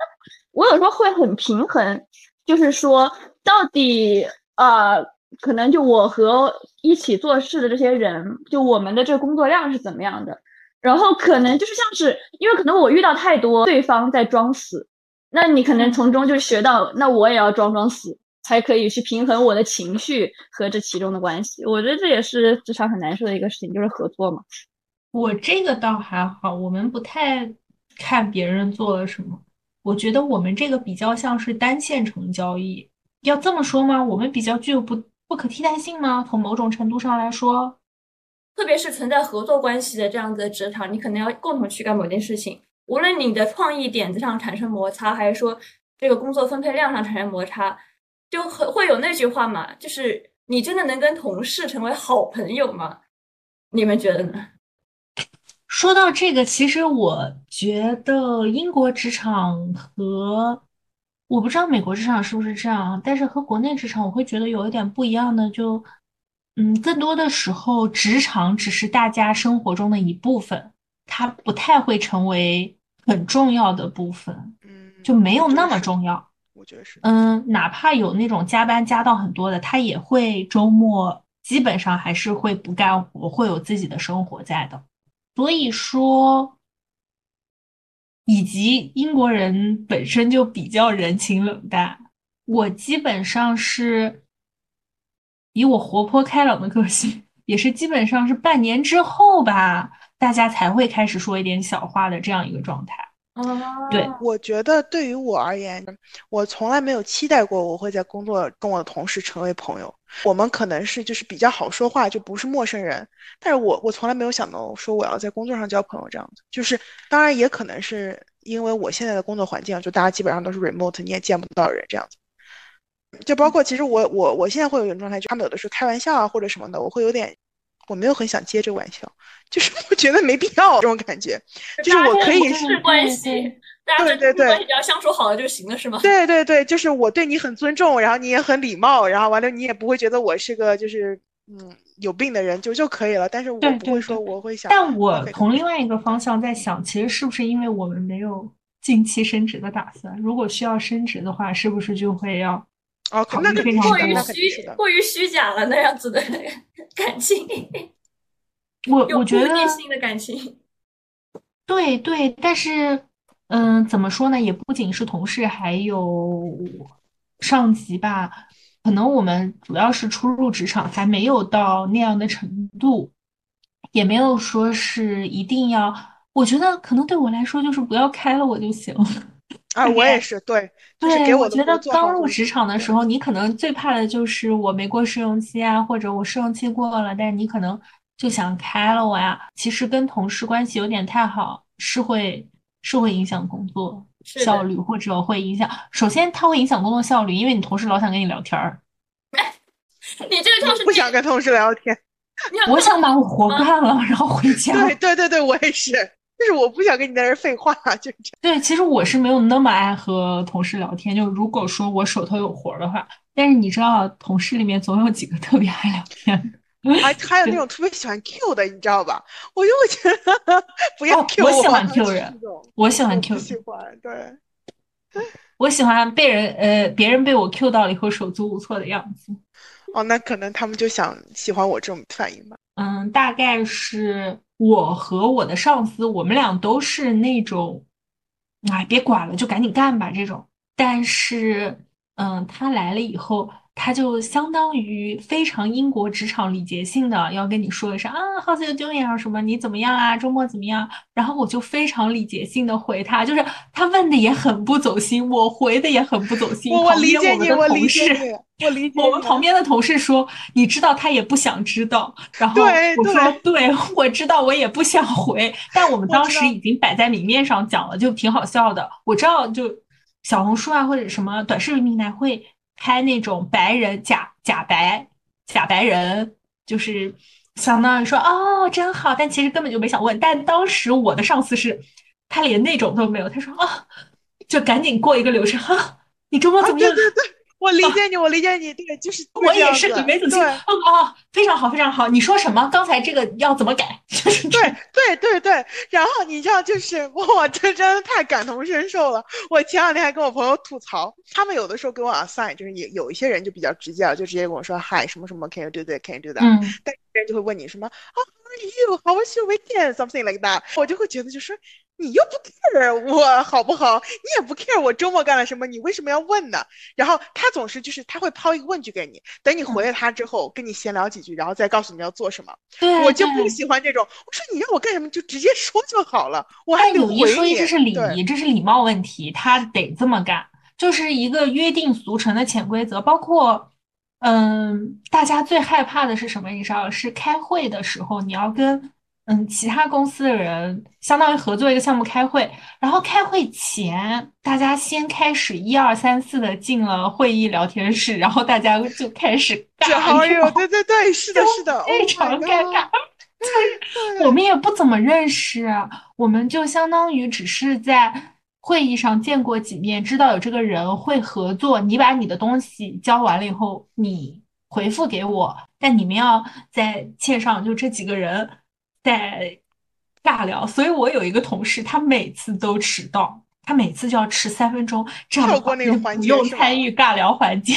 (laughs) 我有时候会很平衡，就是说到底，呃，可能就我和一起做事的这些人，就我们的这个工作量是怎么样的，然后可能就是像是，因为可能我遇到太多对方在装死。那你可能从中就学到，那我也要装装死，才可以去平衡我的情绪和这其中的关系。我觉得这也是职场很难受的一个事情，就是合作嘛。我这个倒还好，我们不太看别人做了什么。我觉得我们这个比较像是单线程交易，要这么说吗？我们比较具有不不可替代性吗？从某种程度上来说，特别是存在合作关系的这样子的职场，你可能要共同去干某件事情。无论你的创意点子上产生摩擦，还是说这个工作分配量上产生摩擦，就很会有那句话嘛，就是你真的能跟同事成为好朋友吗？你们觉得呢？说到这个，其实我觉得英国职场和我不知道美国职场是不是这样，但是和国内职场我会觉得有一点不一样的，就嗯，更多的时候职场只是大家生活中的一部分。它不太会成为很重要的部分，嗯，就没有那么重要。觉得是，嗯，哪怕有那种加班加到很多的，他也会周末基本上还是会不干活，会有自己的生活在的。所以说，以及英国人本身就比较人情冷淡，我基本上是以我活泼开朗的个性，也是基本上是半年之后吧。大家才会开始说一点小话的这样一个状态。对，我觉得对于我而言，我从来没有期待过我会在工作跟我的同事成为朋友。我们可能是就是比较好说话，就不是陌生人。但是我我从来没有想到说我要在工作上交朋友这样子。就是当然也可能是因为我现在的工作环境，就大家基本上都是 remote，你也见不到人这样子。就包括其实我我我现在会有一种状态，就他们有的时候开玩笑啊或者什么的，我会有点。我没有很想接这个玩笑，就是我觉得没必要这种感觉，就是我可以是关系，对对对，只要相处好了就行了，是吗？对对对，就是我对你很尊重，然后你也很礼貌，然后完了你也不会觉得我是个就是嗯有病的人就就可以了。但是我不会说我会想，但我从另外一个方向在想，其实是不是因为我们没有近期升职的打算？如果需要升职的话，是不是就会要？哦，那过于虚过于虚假了那样子的 (laughs) 感情，(laughs) 我我觉得性的感情，(laughs) 对对，但是嗯，怎么说呢？也不仅是同事，还有上级吧。可能我们主要是初入职场，还没有到那样的程度，也没有说是一定要。我觉得可能对我来说，就是不要开了我就行。啊，我也是，对，对，我觉得刚入职场的时候，你可能最怕的就是我没过试用期啊，或者我试用期过了，但是你可能就想开了我呀。其实跟同事关系有点太好，是会是会影响工作效率，或者会影响。首先，它会影响工作效率，因为你同事老想跟你聊天儿。(laughs) 你这个就是不想跟同事聊天，我想把我活干了，然后回家。对对对对，我也是。就是我不想跟你在这废话，就是这样。对，其实我是没有那么爱和同事聊天。就如果说我手头有活的话，但是你知道，同事里面总有几个特别爱聊天的，还还有那种特别喜欢 Q 的，你知道吧？我就觉得 (laughs) 不要 Q 我。喜欢 Q 人，我喜欢 Q 人。喜欢对。我喜欢被人呃，别人被我 Q 到了以后手足无措的样子。哦，那可能他们就想喜欢我这种反应吧。嗯，大概是我和我的上司，我们俩都是那种，哎，别管了，就赶紧干吧这种。但是，嗯，他来了以后。他就相当于非常英国职场礼节性的要跟你说一声啊，How's you doing 啊，什么你怎么样啊，周末怎么样？然后我就非常礼节性的回他，就是他问的也很不走心，我回的也很不走心。我理解你，我理解你，我理解。我们旁边的同事说，你知道他也不想知道。然后我说，对，我知道，我也不想回。(laughs) 但我们当时已经摆在明面上讲了，就挺好笑的。我知道，就小红书啊或者什么短视频平台会。拍那种白人假假白假白人，就是相当于说哦真好，但其实根本就没想问。但当时我的上司是，他连那种都没有，他说啊，就赶紧过一个流程啊，你周末怎么样？对对对。我理解你，我理解你，对，就是我也是，你没仔细。哦哦，非常好，非常好。你说什么？刚才这个要怎么改？就是 (laughs) 对对对对。然后你知道，就是我这真的太感同身受了。我前两天还跟我朋友吐槽，他们有的时候给我 assign，就是有有一些人就比较直接了，就直接跟我说嗨什么什么，can you do that？can you do that？嗯。但有些人就会问你什么啊，How are was your weekend？Something like that。我就会觉得就是。你又不 care 我好不好？你也不 care 我周末干了什么？你为什么要问呢？然后他总是就是他会抛一个问句给你，等你回了他之后，跟你闲聊几句，然后再告诉你要做什么。对我就不喜欢这种。我说你让我干什么就直接说就好了，我还得回你。有一说一，这是礼仪，这是礼貌问题，他得这么干，就是一个约定俗成的潜规则。包括，嗯，大家最害怕的是什么？你知道，是开会的时候你要跟。嗯，其他公司的人相当于合作一个项目开会，然后开会前大家先开始一二三四的进了会议聊天室，然后大家就开始尬聊。对对对，是的，是的，非常尴尬。我们也不怎么认识，我们就相当于只是在会议上见过几面，知道有这个人会合作。你把你的东西交完了以后，你回复给我，但你们要在线上就这几个人。在尬聊，所以我有一个同事，他每次都迟到，他每次就要迟三分钟，这样过那个环节不用参与尬聊环节。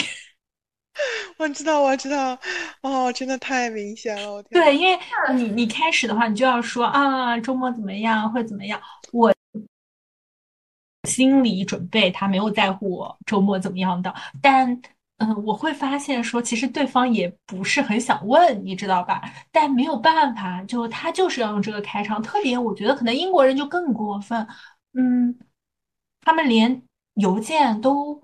(laughs) 我知道，我知道，哦，真的太明显了，我天。对，因为你你开始的话，你就要说啊，周末怎么样，会怎么样？我心理准备，他没有在乎我周末怎么样的，但。嗯，我会发现说，其实对方也不是很想问，你知道吧？但没有办法，就他就是要用这个开场。特别，我觉得可能英国人就更过分，嗯，他们连邮件都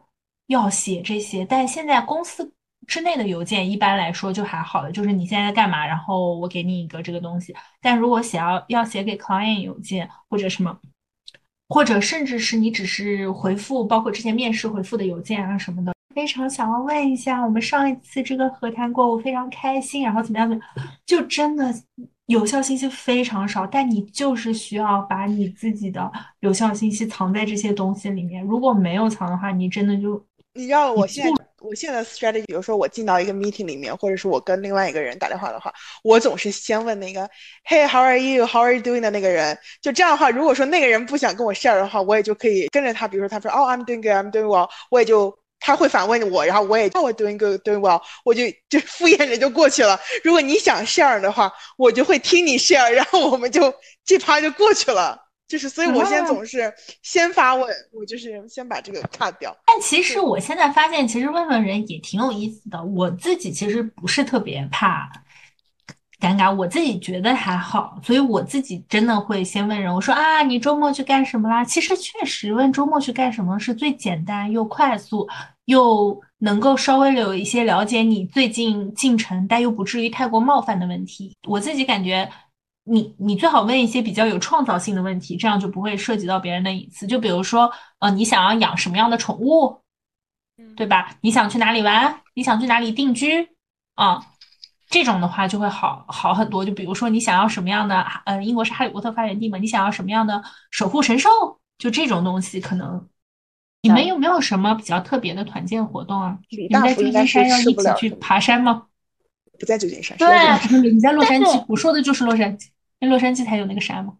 要写这些。但现在公司之内的邮件一般来说就还好了，就是你现在在干嘛，然后我给你一个这个东西。但如果想要要写给 client 邮件或者什么，或者甚至是你只是回复，包括之前面试回复的邮件啊什么的。非常想要问一下，我们上一次这个和谈过，我非常开心，然后怎么样怎么样，就真的有效信息非常少，但你就是需要把你自己的有效信息藏在这些东西里面，如果没有藏的话，你真的就你知道我现在我现在 strategy，比如说我进到一个 meeting 里面，或者是我跟另外一个人打电话的话，我总是先问那个 Hey how are you how are you doing 的那个人，就这样的话，如果说那个人不想跟我 share 的话，我也就可以跟着他，比如说他说哦 I'm doing good I'm doing well，我也就。他会反问我，然后我也我 doing good doing well，我就就敷衍着就过去了。如果你想 share 的话，我就会听你 share，然后我们就这趴就过去了。就是，所以我现在总是先发问，我就是先把这个 cut 掉。但其实我现在发现，其实问问人也挺有意思的。我自己其实不是特别怕。尴尬，我自己觉得还好，所以我自己真的会先问人，我说啊，你周末去干什么啦？其实确实问周末去干什么是最简单又快速，又能够稍微有一些了解你最近进程，但又不至于太过冒犯的问题。我自己感觉，你你最好问一些比较有创造性的问题，这样就不会涉及到别人的隐私。就比如说，呃，你想要养什么样的宠物，对吧？你想去哪里玩？你想去哪里定居？啊。这种的话就会好好很多。就比如说你想要什么样的，呃，英国是哈利波特发源地嘛，你想要什么样的守护神兽，就这种东西可能。你们有没有什么比较特别的团建活动啊？你在旧金山要一起去爬山吗？不在旧金山。对，你在洛杉矶。我说的就是洛杉矶，因为洛杉矶才有那个山吗？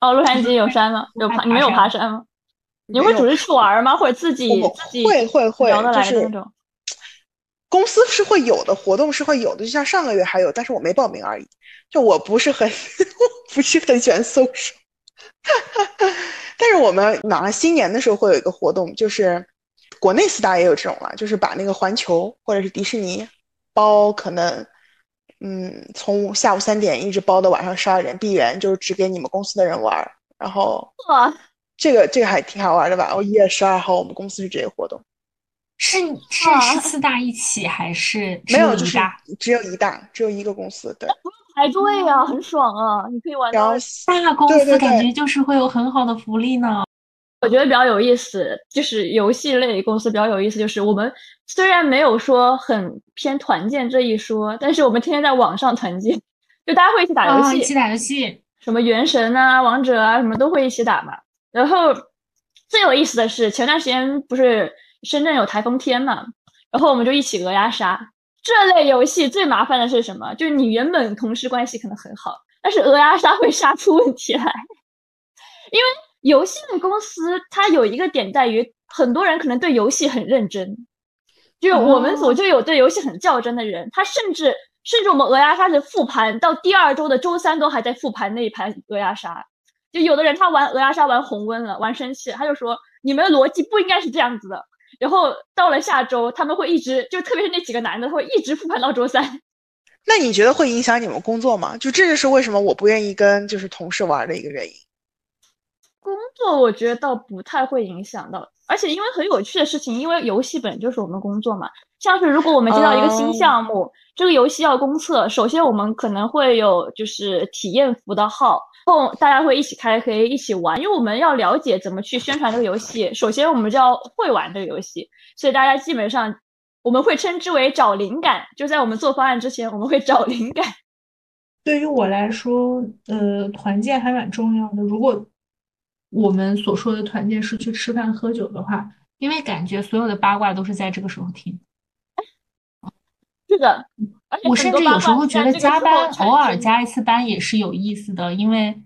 哦，洛杉矶有山吗？(laughs) 有爬？你们有爬山吗？你会组织去玩吗？或者自己自己会会会聊得来的那种？公司是会有的，活动是会有的，就像上个月还有，但是我没报名而已。就我不是很 (laughs) 不是很喜欢搜索。(laughs) 但是我们马上新年的时候会有一个活动，就是国内四大也有这种了，就是把那个环球或者是迪士尼包，可能嗯从下午三点一直包到晚上十二点闭园，就是只给你们公司的人玩。然后哇，这个这个还挺好玩的吧？我一月十二号我们公司是这个活动，是是是四大一起还是没有？就是只有一大，只有一个公司，对。排队呀，很爽啊！你可以玩到大公司，感觉就是会有很好的福利呢。我觉得比较有意思，就是游戏类公司比较有意思，就是我们虽然没有说很偏团建这一说，但是我们天天在网上团建，就大家会一起打游戏，一起打游戏，什么原神啊、王者啊，什么都会一起打嘛。然后最有意思的是，前段时间不是深圳有台风天嘛，然后我们就一起鹅鸭杀。这类游戏最麻烦的是什么？就是你原本同事关系可能很好，但是鹅鸭杀会杀出问题来。因为游戏类公司它有一个点在于，很多人可能对游戏很认真，就我们组就有对游戏很较真的人，他甚至甚至我们鹅鸭杀的复盘到第二周的周三都还在复盘那一盘鹅鸭杀。就有的人他玩鹅鸭杀玩红温了，玩生气，他就说你们的逻辑不应该是这样子的。然后到了下周，他们会一直就特别是那几个男的，他会一直复盘到周三。(laughs) 那你觉得会影响你们工作吗？就这就是为什么我不愿意跟就是同事玩的一个原因。工作我觉得倒不太会影响到，而且因为很有趣的事情，因为游戏本就是我们工作嘛。像是如果我们接到一个新项目，这个游戏要公测，首先我们可能会有就是体验服的号。后大家会一起开黑，一起玩，因为我们要了解怎么去宣传这个游戏。首先，我们就要会玩这个游戏，所以大家基本上我们会称之为找灵感。就在我们做方案之前，我们会找灵感。对于我来说，呃，团建还蛮重要的。如果我们所说的团建是去吃饭喝酒的话，因为感觉所有的八卦都是在这个时候听。是的。我甚至有时候觉得加班，偶尔加一次班也是有意思的，因为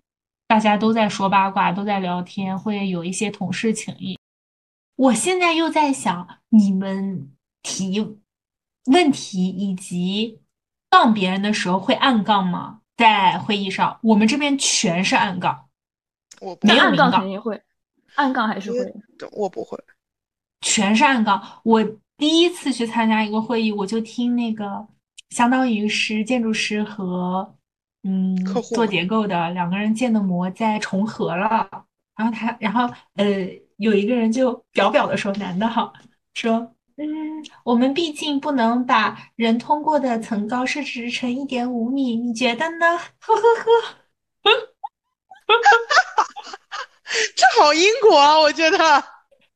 大家都在说八卦，都在聊天，会有一些同事情谊。我现在又在想，你们提问题以及杠别人的时候会暗杠吗？在会议上，我们这边全是暗杠，我没有暗杠肯定会，暗杠还是会，我不会，全是暗杠。我第一次去参加一个会议，我就听那个。相当于是建筑师和嗯做结构的两个人建的模在重合了，然后他然后呃有一个人就表表的说男的哈说嗯我们毕竟不能把人通过的层高设置成一点五米，你觉得呢？呵呵呵，(laughs) 这好英国啊，我觉得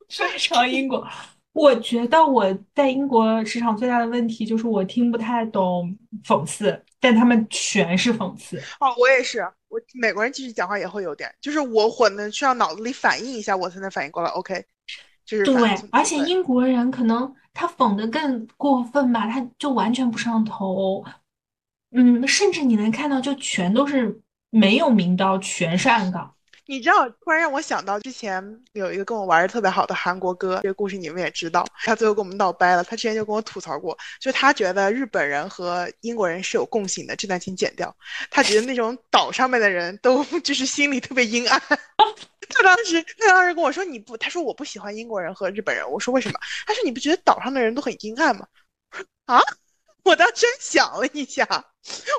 非常英国。我觉得我在英国职场最大的问题就是我听不太懂讽刺，但他们全是讽刺。哦，我也是，我美国人其实讲话也会有点，就是我混的需要脑子里反应一下，我才能反应过来。OK，就是对，而且英国人可能他讽的更过分吧，他就完全不上头。嗯，甚至你能看到，就全都是没有明刀，全是暗杠。你知道，突然让我想到之前有一个跟我玩的特别好的韩国哥，这个故事你们也知道，他最后跟我们闹掰了。他之前就跟我吐槽过，就他觉得日本人和英国人是有共性的，这段请剪掉。他觉得那种岛上面的人都 (laughs) 就是心里特别阴暗。(laughs) 他当时他当时跟我说你不，他说我不喜欢英国人和日本人。我说为什么？他说你不觉得岛上的人都很阴暗吗？(laughs) 啊？我当真想了一下，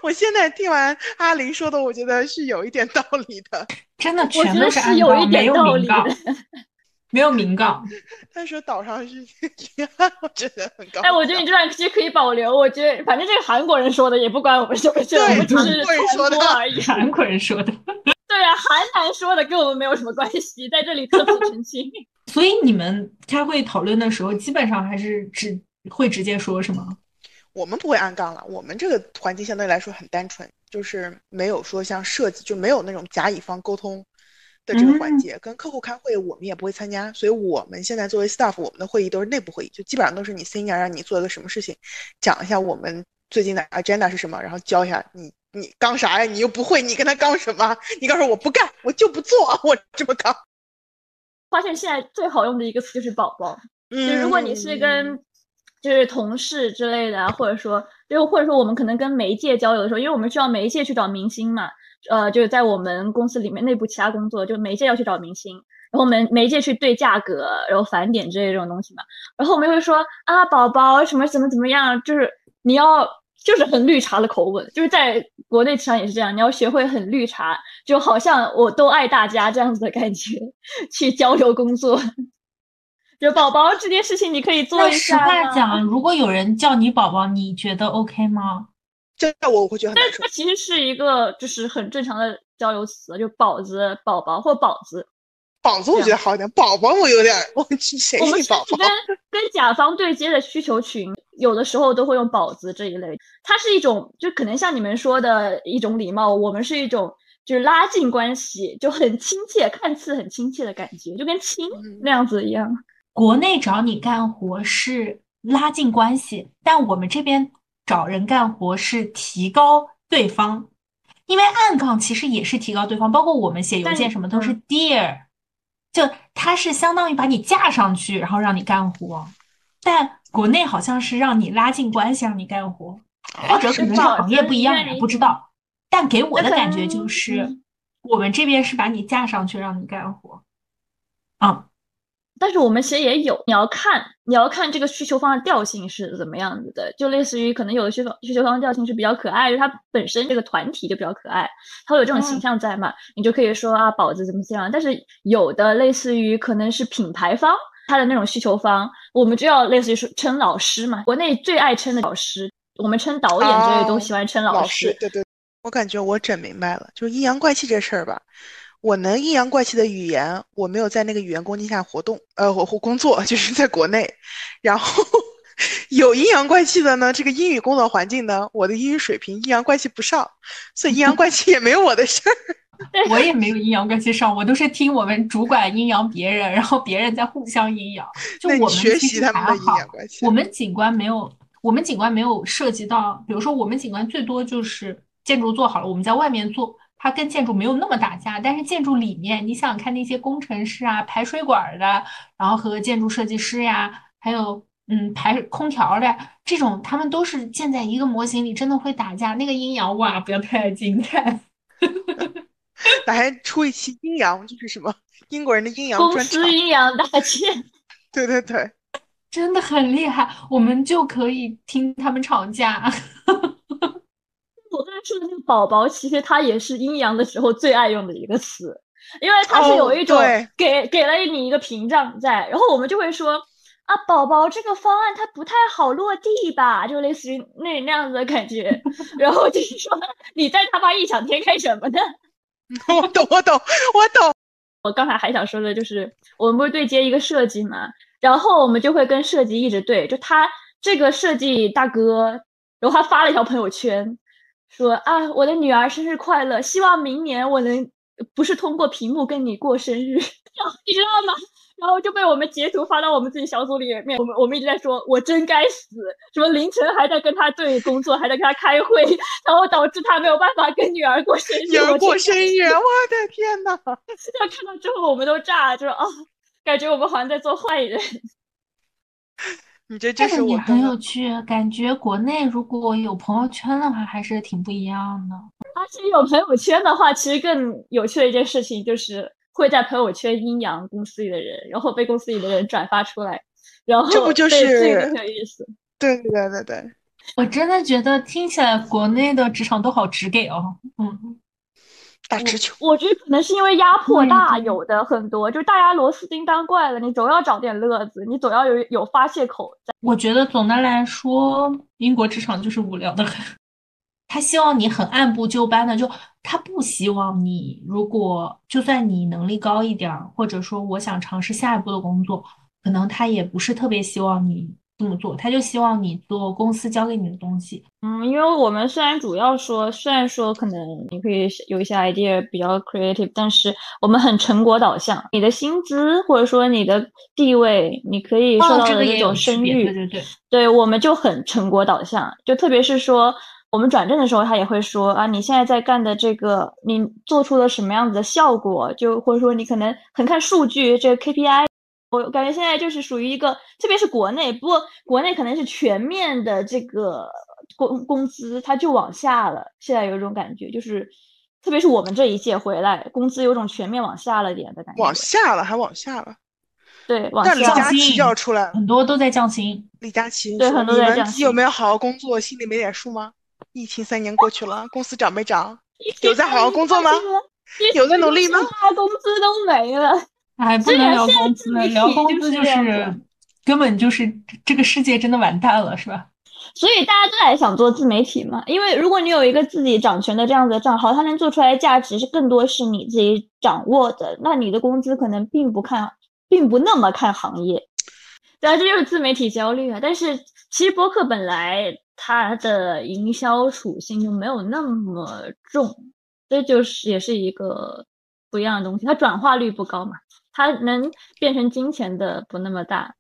我现在听完阿林说的，我觉得是有一点道理的。真的，全都是暗杠，没有明杠，没有明杠。他说岛上是 (laughs) 我觉得很高。哎，我觉得你这段其实可以保留。我觉得反正这个韩国人说的也不关我们什么事，我们只是说播而已。(laughs) 韩国人说的，对啊，韩南说的跟我们没有什么关系，在这里特此澄清。(laughs) 所以你们开会讨论的时候，基本上还是只会直接说，是吗？我们不会按杠了，我们这个环境相对来说很单纯，就是没有说像设计就没有那种甲乙方沟通的这个环节，跟客户开会我们也不会参加，所以我们现在作为 staff，我们的会议都是内部会议，就基本上都是你 senior 让你做一个什么事情，讲一下我们最近的 agenda 是什么，然后教一下你。你刚啥呀？你又不会，你跟他刚什么？你告诉我不干，我就不做，我这么刚。发现现在最好用的一个词就是宝宝。就如果你是跟就是同事之类的，或者说就或者说我们可能跟媒介交流的时候，因为我们需要媒介去找明星嘛，呃，就是在我们公司里面内部其他工作，就媒介要去找明星，然后媒媒介去对价格，然后返点之类这种东西嘛。然后我们会说啊，宝宝什么怎么怎么样，就是你要。就是很绿茶的口吻，就是在国内职场也是这样，你要学会很绿茶，就好像我都爱大家这样子的感觉，去交流工作。就宝宝这件事情，你可以做一下。实话讲，如果有人叫你宝宝，你觉得 OK 吗？叫我我会觉得很但它其实是一个就是很正常的交流词，就宝子、宝宝或宝子。宝子我觉得好一点，宝宝我有点，我谁我们宝宝？跟跟甲方对接的需求群，有的时候都会用宝子这一类。它是一种，就可能像你们说的一种礼貌，我们是一种就是拉近关系，就很亲切，看似很亲切的感觉，就跟亲那样子一样。国内找你干活是拉近关系，但我们这边找人干活是提高对方，因为暗杠其实也是提高对方，包括我们写邮件什么都是 dear。就他是相当于把你架上去，然后让你干活，但国内好像是让你拉近关系，让你干活，或者可能是行业不一样，不知道。但给我的感觉就是，我们这边是把你架上去让你干活，啊。但是我们其实也有，你要看，你要看这个需求方的调性是怎么样子的，就类似于可能有的需求需求方调性是比较可爱，就它本身这个团体就比较可爱，它会有这种形象在嘛，你就可以说啊宝子怎么这样。但是有的类似于可能是品牌方它的那种需求方，我们就要类似于说称老师嘛，国内最爱称的老师，我们称导演之类都喜欢称老师。对对，我感觉我整明白了，就是阴阳怪气这事儿吧。我能阴阳怪气的语言，我没有在那个语言攻击下活动，呃，我工作 (laughs) 就是在国内。然后有阴阳怪气的呢，这个英语工作环境呢，我的英语水平阴阳怪气不上，所以阴阳怪气也没有我的事儿。(laughs) 我也没有阴阳怪气上，我都是听我们主管阴阳别人，然后别人在互相阴阳。就我们学习他们的阴阳怪气。我们景观没有，我们景观没有涉及到，比如说我们景观最多就是建筑做好了，我们在外面做。它跟建筑没有那么打架，但是建筑里面，你想想看那些工程师啊、排水管的，然后和建筑设计师呀，还有嗯排空调的这种，他们都是建在一个模型里，真的会打架。那个阴阳哇，不要太精彩。(laughs) 咱还出一期阴阳，就是什么英国人的阴阳专场。公司阴阳大战。(laughs) 对对对，真的很厉害，我们就可以听他们吵架。我刚才说的那个宝宝，其实它也是阴阳的时候最爱用的一个词，因为它是有一种给给了你一个屏障在，然后我们就会说啊，宝宝这个方案它不太好落地吧，就类似于那那样子的感觉，(laughs) 然后就是说你在他妈异想天开什么呢？(laughs) 我懂，我懂，我懂。我刚才还想说的就是，我们不是对接一个设计嘛，然后我们就会跟设计一直对，就他这个设计大哥，然后他发了一条朋友圈。说啊，我的女儿生日快乐！希望明年我能不是通过屏幕跟你过生日，你知道吗？然后就被我们截图发到我们自己小组里面。我们我们一直在说，我真该死！什么凌晨还在跟他对工作，还在跟他开会，(laughs) 然后导致他没有办法跟女儿过生日。女儿过生日，我的天呐！(laughs) 他看到之后，我们都炸了，就说啊，感觉我们好像在做坏人。(laughs) 你这这是你很有趣，感觉国内如果有朋友圈的话，还是挺不一样的。而且有朋友圈的话，其实更有趣的一件事情就是会在朋友圈阴阳公司里的人，然后被公司里的人转发出来，然后这不就是这个很有意思？对对对对对，我真的觉得听起来国内的职场都好直给哦，嗯。打直球，我觉得可能是因为压迫大，有的很多就是大家螺丝钉当惯了，你总要找点乐子，你总要有有发泄口。我觉得总的来说，英国职场就是无聊的很。他希望你很按部就班的，就他不希望你如果就算你能力高一点，或者说我想尝试下一步的工作，可能他也不是特别希望你这么做，他就希望你做公司交给你的东西。嗯，因为我们虽然主要说，虽然说可能你可以有一些 idea 比较 creative，但是我们很成果导向。你的薪资或者说你的地位，你可以受到的那种声誉，对对对，对我们就很成果导向。就特别是说我们转正的时候，他也会说啊，你现在在干的这个，你做出了什么样子的效果？就或者说你可能很看数据，这个 KPI。我感觉现在就是属于一个，特别是国内，不过国内可能是全面的这个工工资，它就往下了。现在有一种感觉，就是特别是我们这一届回来，工资有种全面往下了点的感觉。往下了，还往下了。对，往下。李佳琦要出来了，很多都在降薪。李佳琦对，很多在降薪。有没有好好工作？心里没点数吗？疫情三年过去了，公司涨没涨？(laughs) 有在好好工作吗？有在努力吗？工资都没了。哎，不能聊工资，聊工资就是根本就是这个世界真的完蛋了，是吧？所以大家都还想做自媒体嘛？因为如果你有一个自己掌权的这样子的账号，它能做出来的价值是更多是你自己掌握的，那你的工资可能并不看，并不那么看行业。对啊，这就是自媒体焦虑啊。但是其实播客本来它的营销属性就没有那么重，这就是也是一个不一样的东西，它转化率不高嘛。它能变成金钱的不那么大，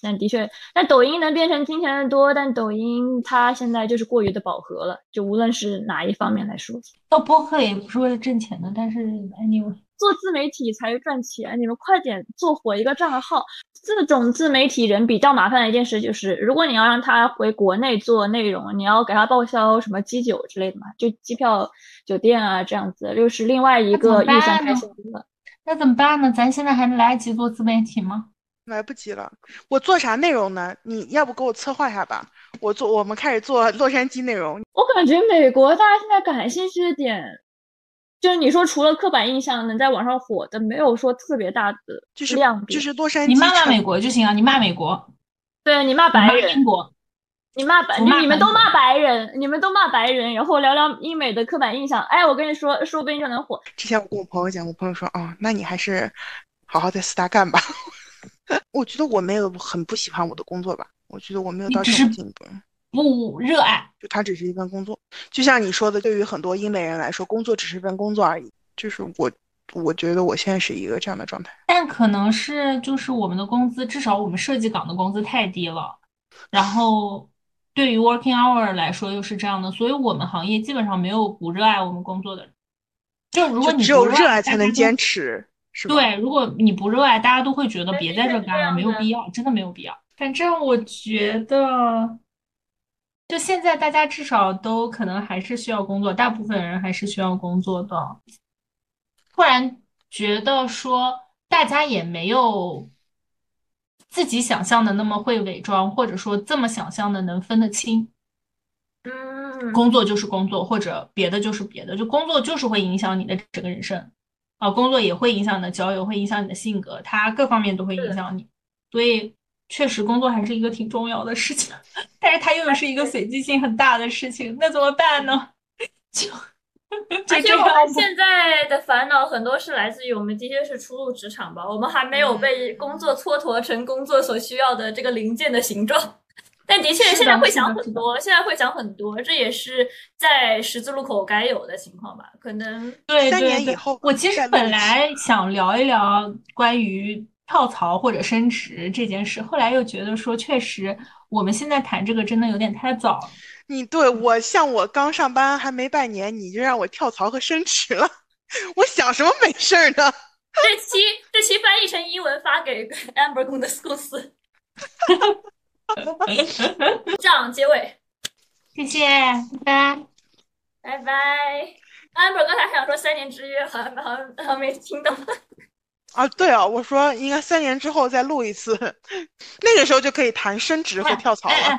但的确，但抖音能变成金钱的多。但抖音它现在就是过于的饱和了，就无论是哪一方面来说，做播客也不是为了挣钱的。但是，anyway，做自媒体才赚钱。你们快点做火一个账号。这种自媒体人比较麻烦的一件事就是，如果你要让他回国内做内容，你要给他报销什么机酒之类的嘛，就机票、酒店啊这样子，又是另外一个预算开销了。那怎么办呢？咱现在还来得及做自媒体吗？来不及了。我做啥内容呢？你要不给我策划一下吧？我做，我们开始做洛杉矶内容。我感觉美国大家现在感兴趣的点，就是你说除了刻板印象能在网上火的，没有说特别大的就是亮点。就是洛杉矶。你骂骂美国就行啊！你骂美国，对你骂白人。英国。你骂白，你们都骂白人，你们都骂白人，然后聊聊英美的刻板印象。哎，我跟你说，说不定就能火。之前我跟我朋友讲，我朋友说，哦，那你还是好好在四大干吧。(laughs) 我觉得我没有很不喜欢我的工作吧，我觉得我没有到什么地步。不热爱，就它只是一份工作。就像你说的，对于很多英美人来说，工作只是份工作而已。就是我，我觉得我现在是一个这样的状态。但可能是就是我们的工资，至少我们设计岗的工资太低了，然后。对于 working hour 来说又是这样的，所以我们行业基本上没有不热爱我们工作的人。就如果你只有热爱才能坚持，是吧？对，如果你不热爱，大家都会觉得别在这干了，没有必要，真的没有必要。反正我觉得，就现在大家至少都可能还是需要工作，大部分人还是需要工作的。突然觉得说，大家也没有。自己想象的那么会伪装，或者说这么想象的能分得清，嗯，工作就是工作，或者别的就是别的，就工作就是会影响你的整个人生，啊，工作也会影响你的交友，会影响你的性格，它各方面都会影响你，所以确实工作还是一个挺重要的事情，(laughs) 但是它又是一个 (laughs) 随机性很大的事情，那怎么办呢？(laughs) 就。(laughs) 而且我们现在的烦恼很多是来自于我们的确是初入职场吧，我们还没有被工作蹉跎成工作所需要的这个零件的形状。但的确现在会想很多，现在会想很多，这也是在十字路口该有的情况吧？可能对三年以后，我其实本来想聊一聊关于跳槽或者升职这件事，后来又觉得说，确实我们现在谈这个真的有点太早。你对我像我刚上班还没半年，你就让我跳槽和升职了，我想什么美事儿呢？(laughs) 这期这期翻译成英文发给 Amber 公司公司。这样结尾，谢谢，拜拜，拜拜。Amber 刚才还想说三年之约，好像好像好像没听到。啊，对啊，我说应该三年之后再录一次，(laughs) 那个时候就可以谈升职和跳槽了。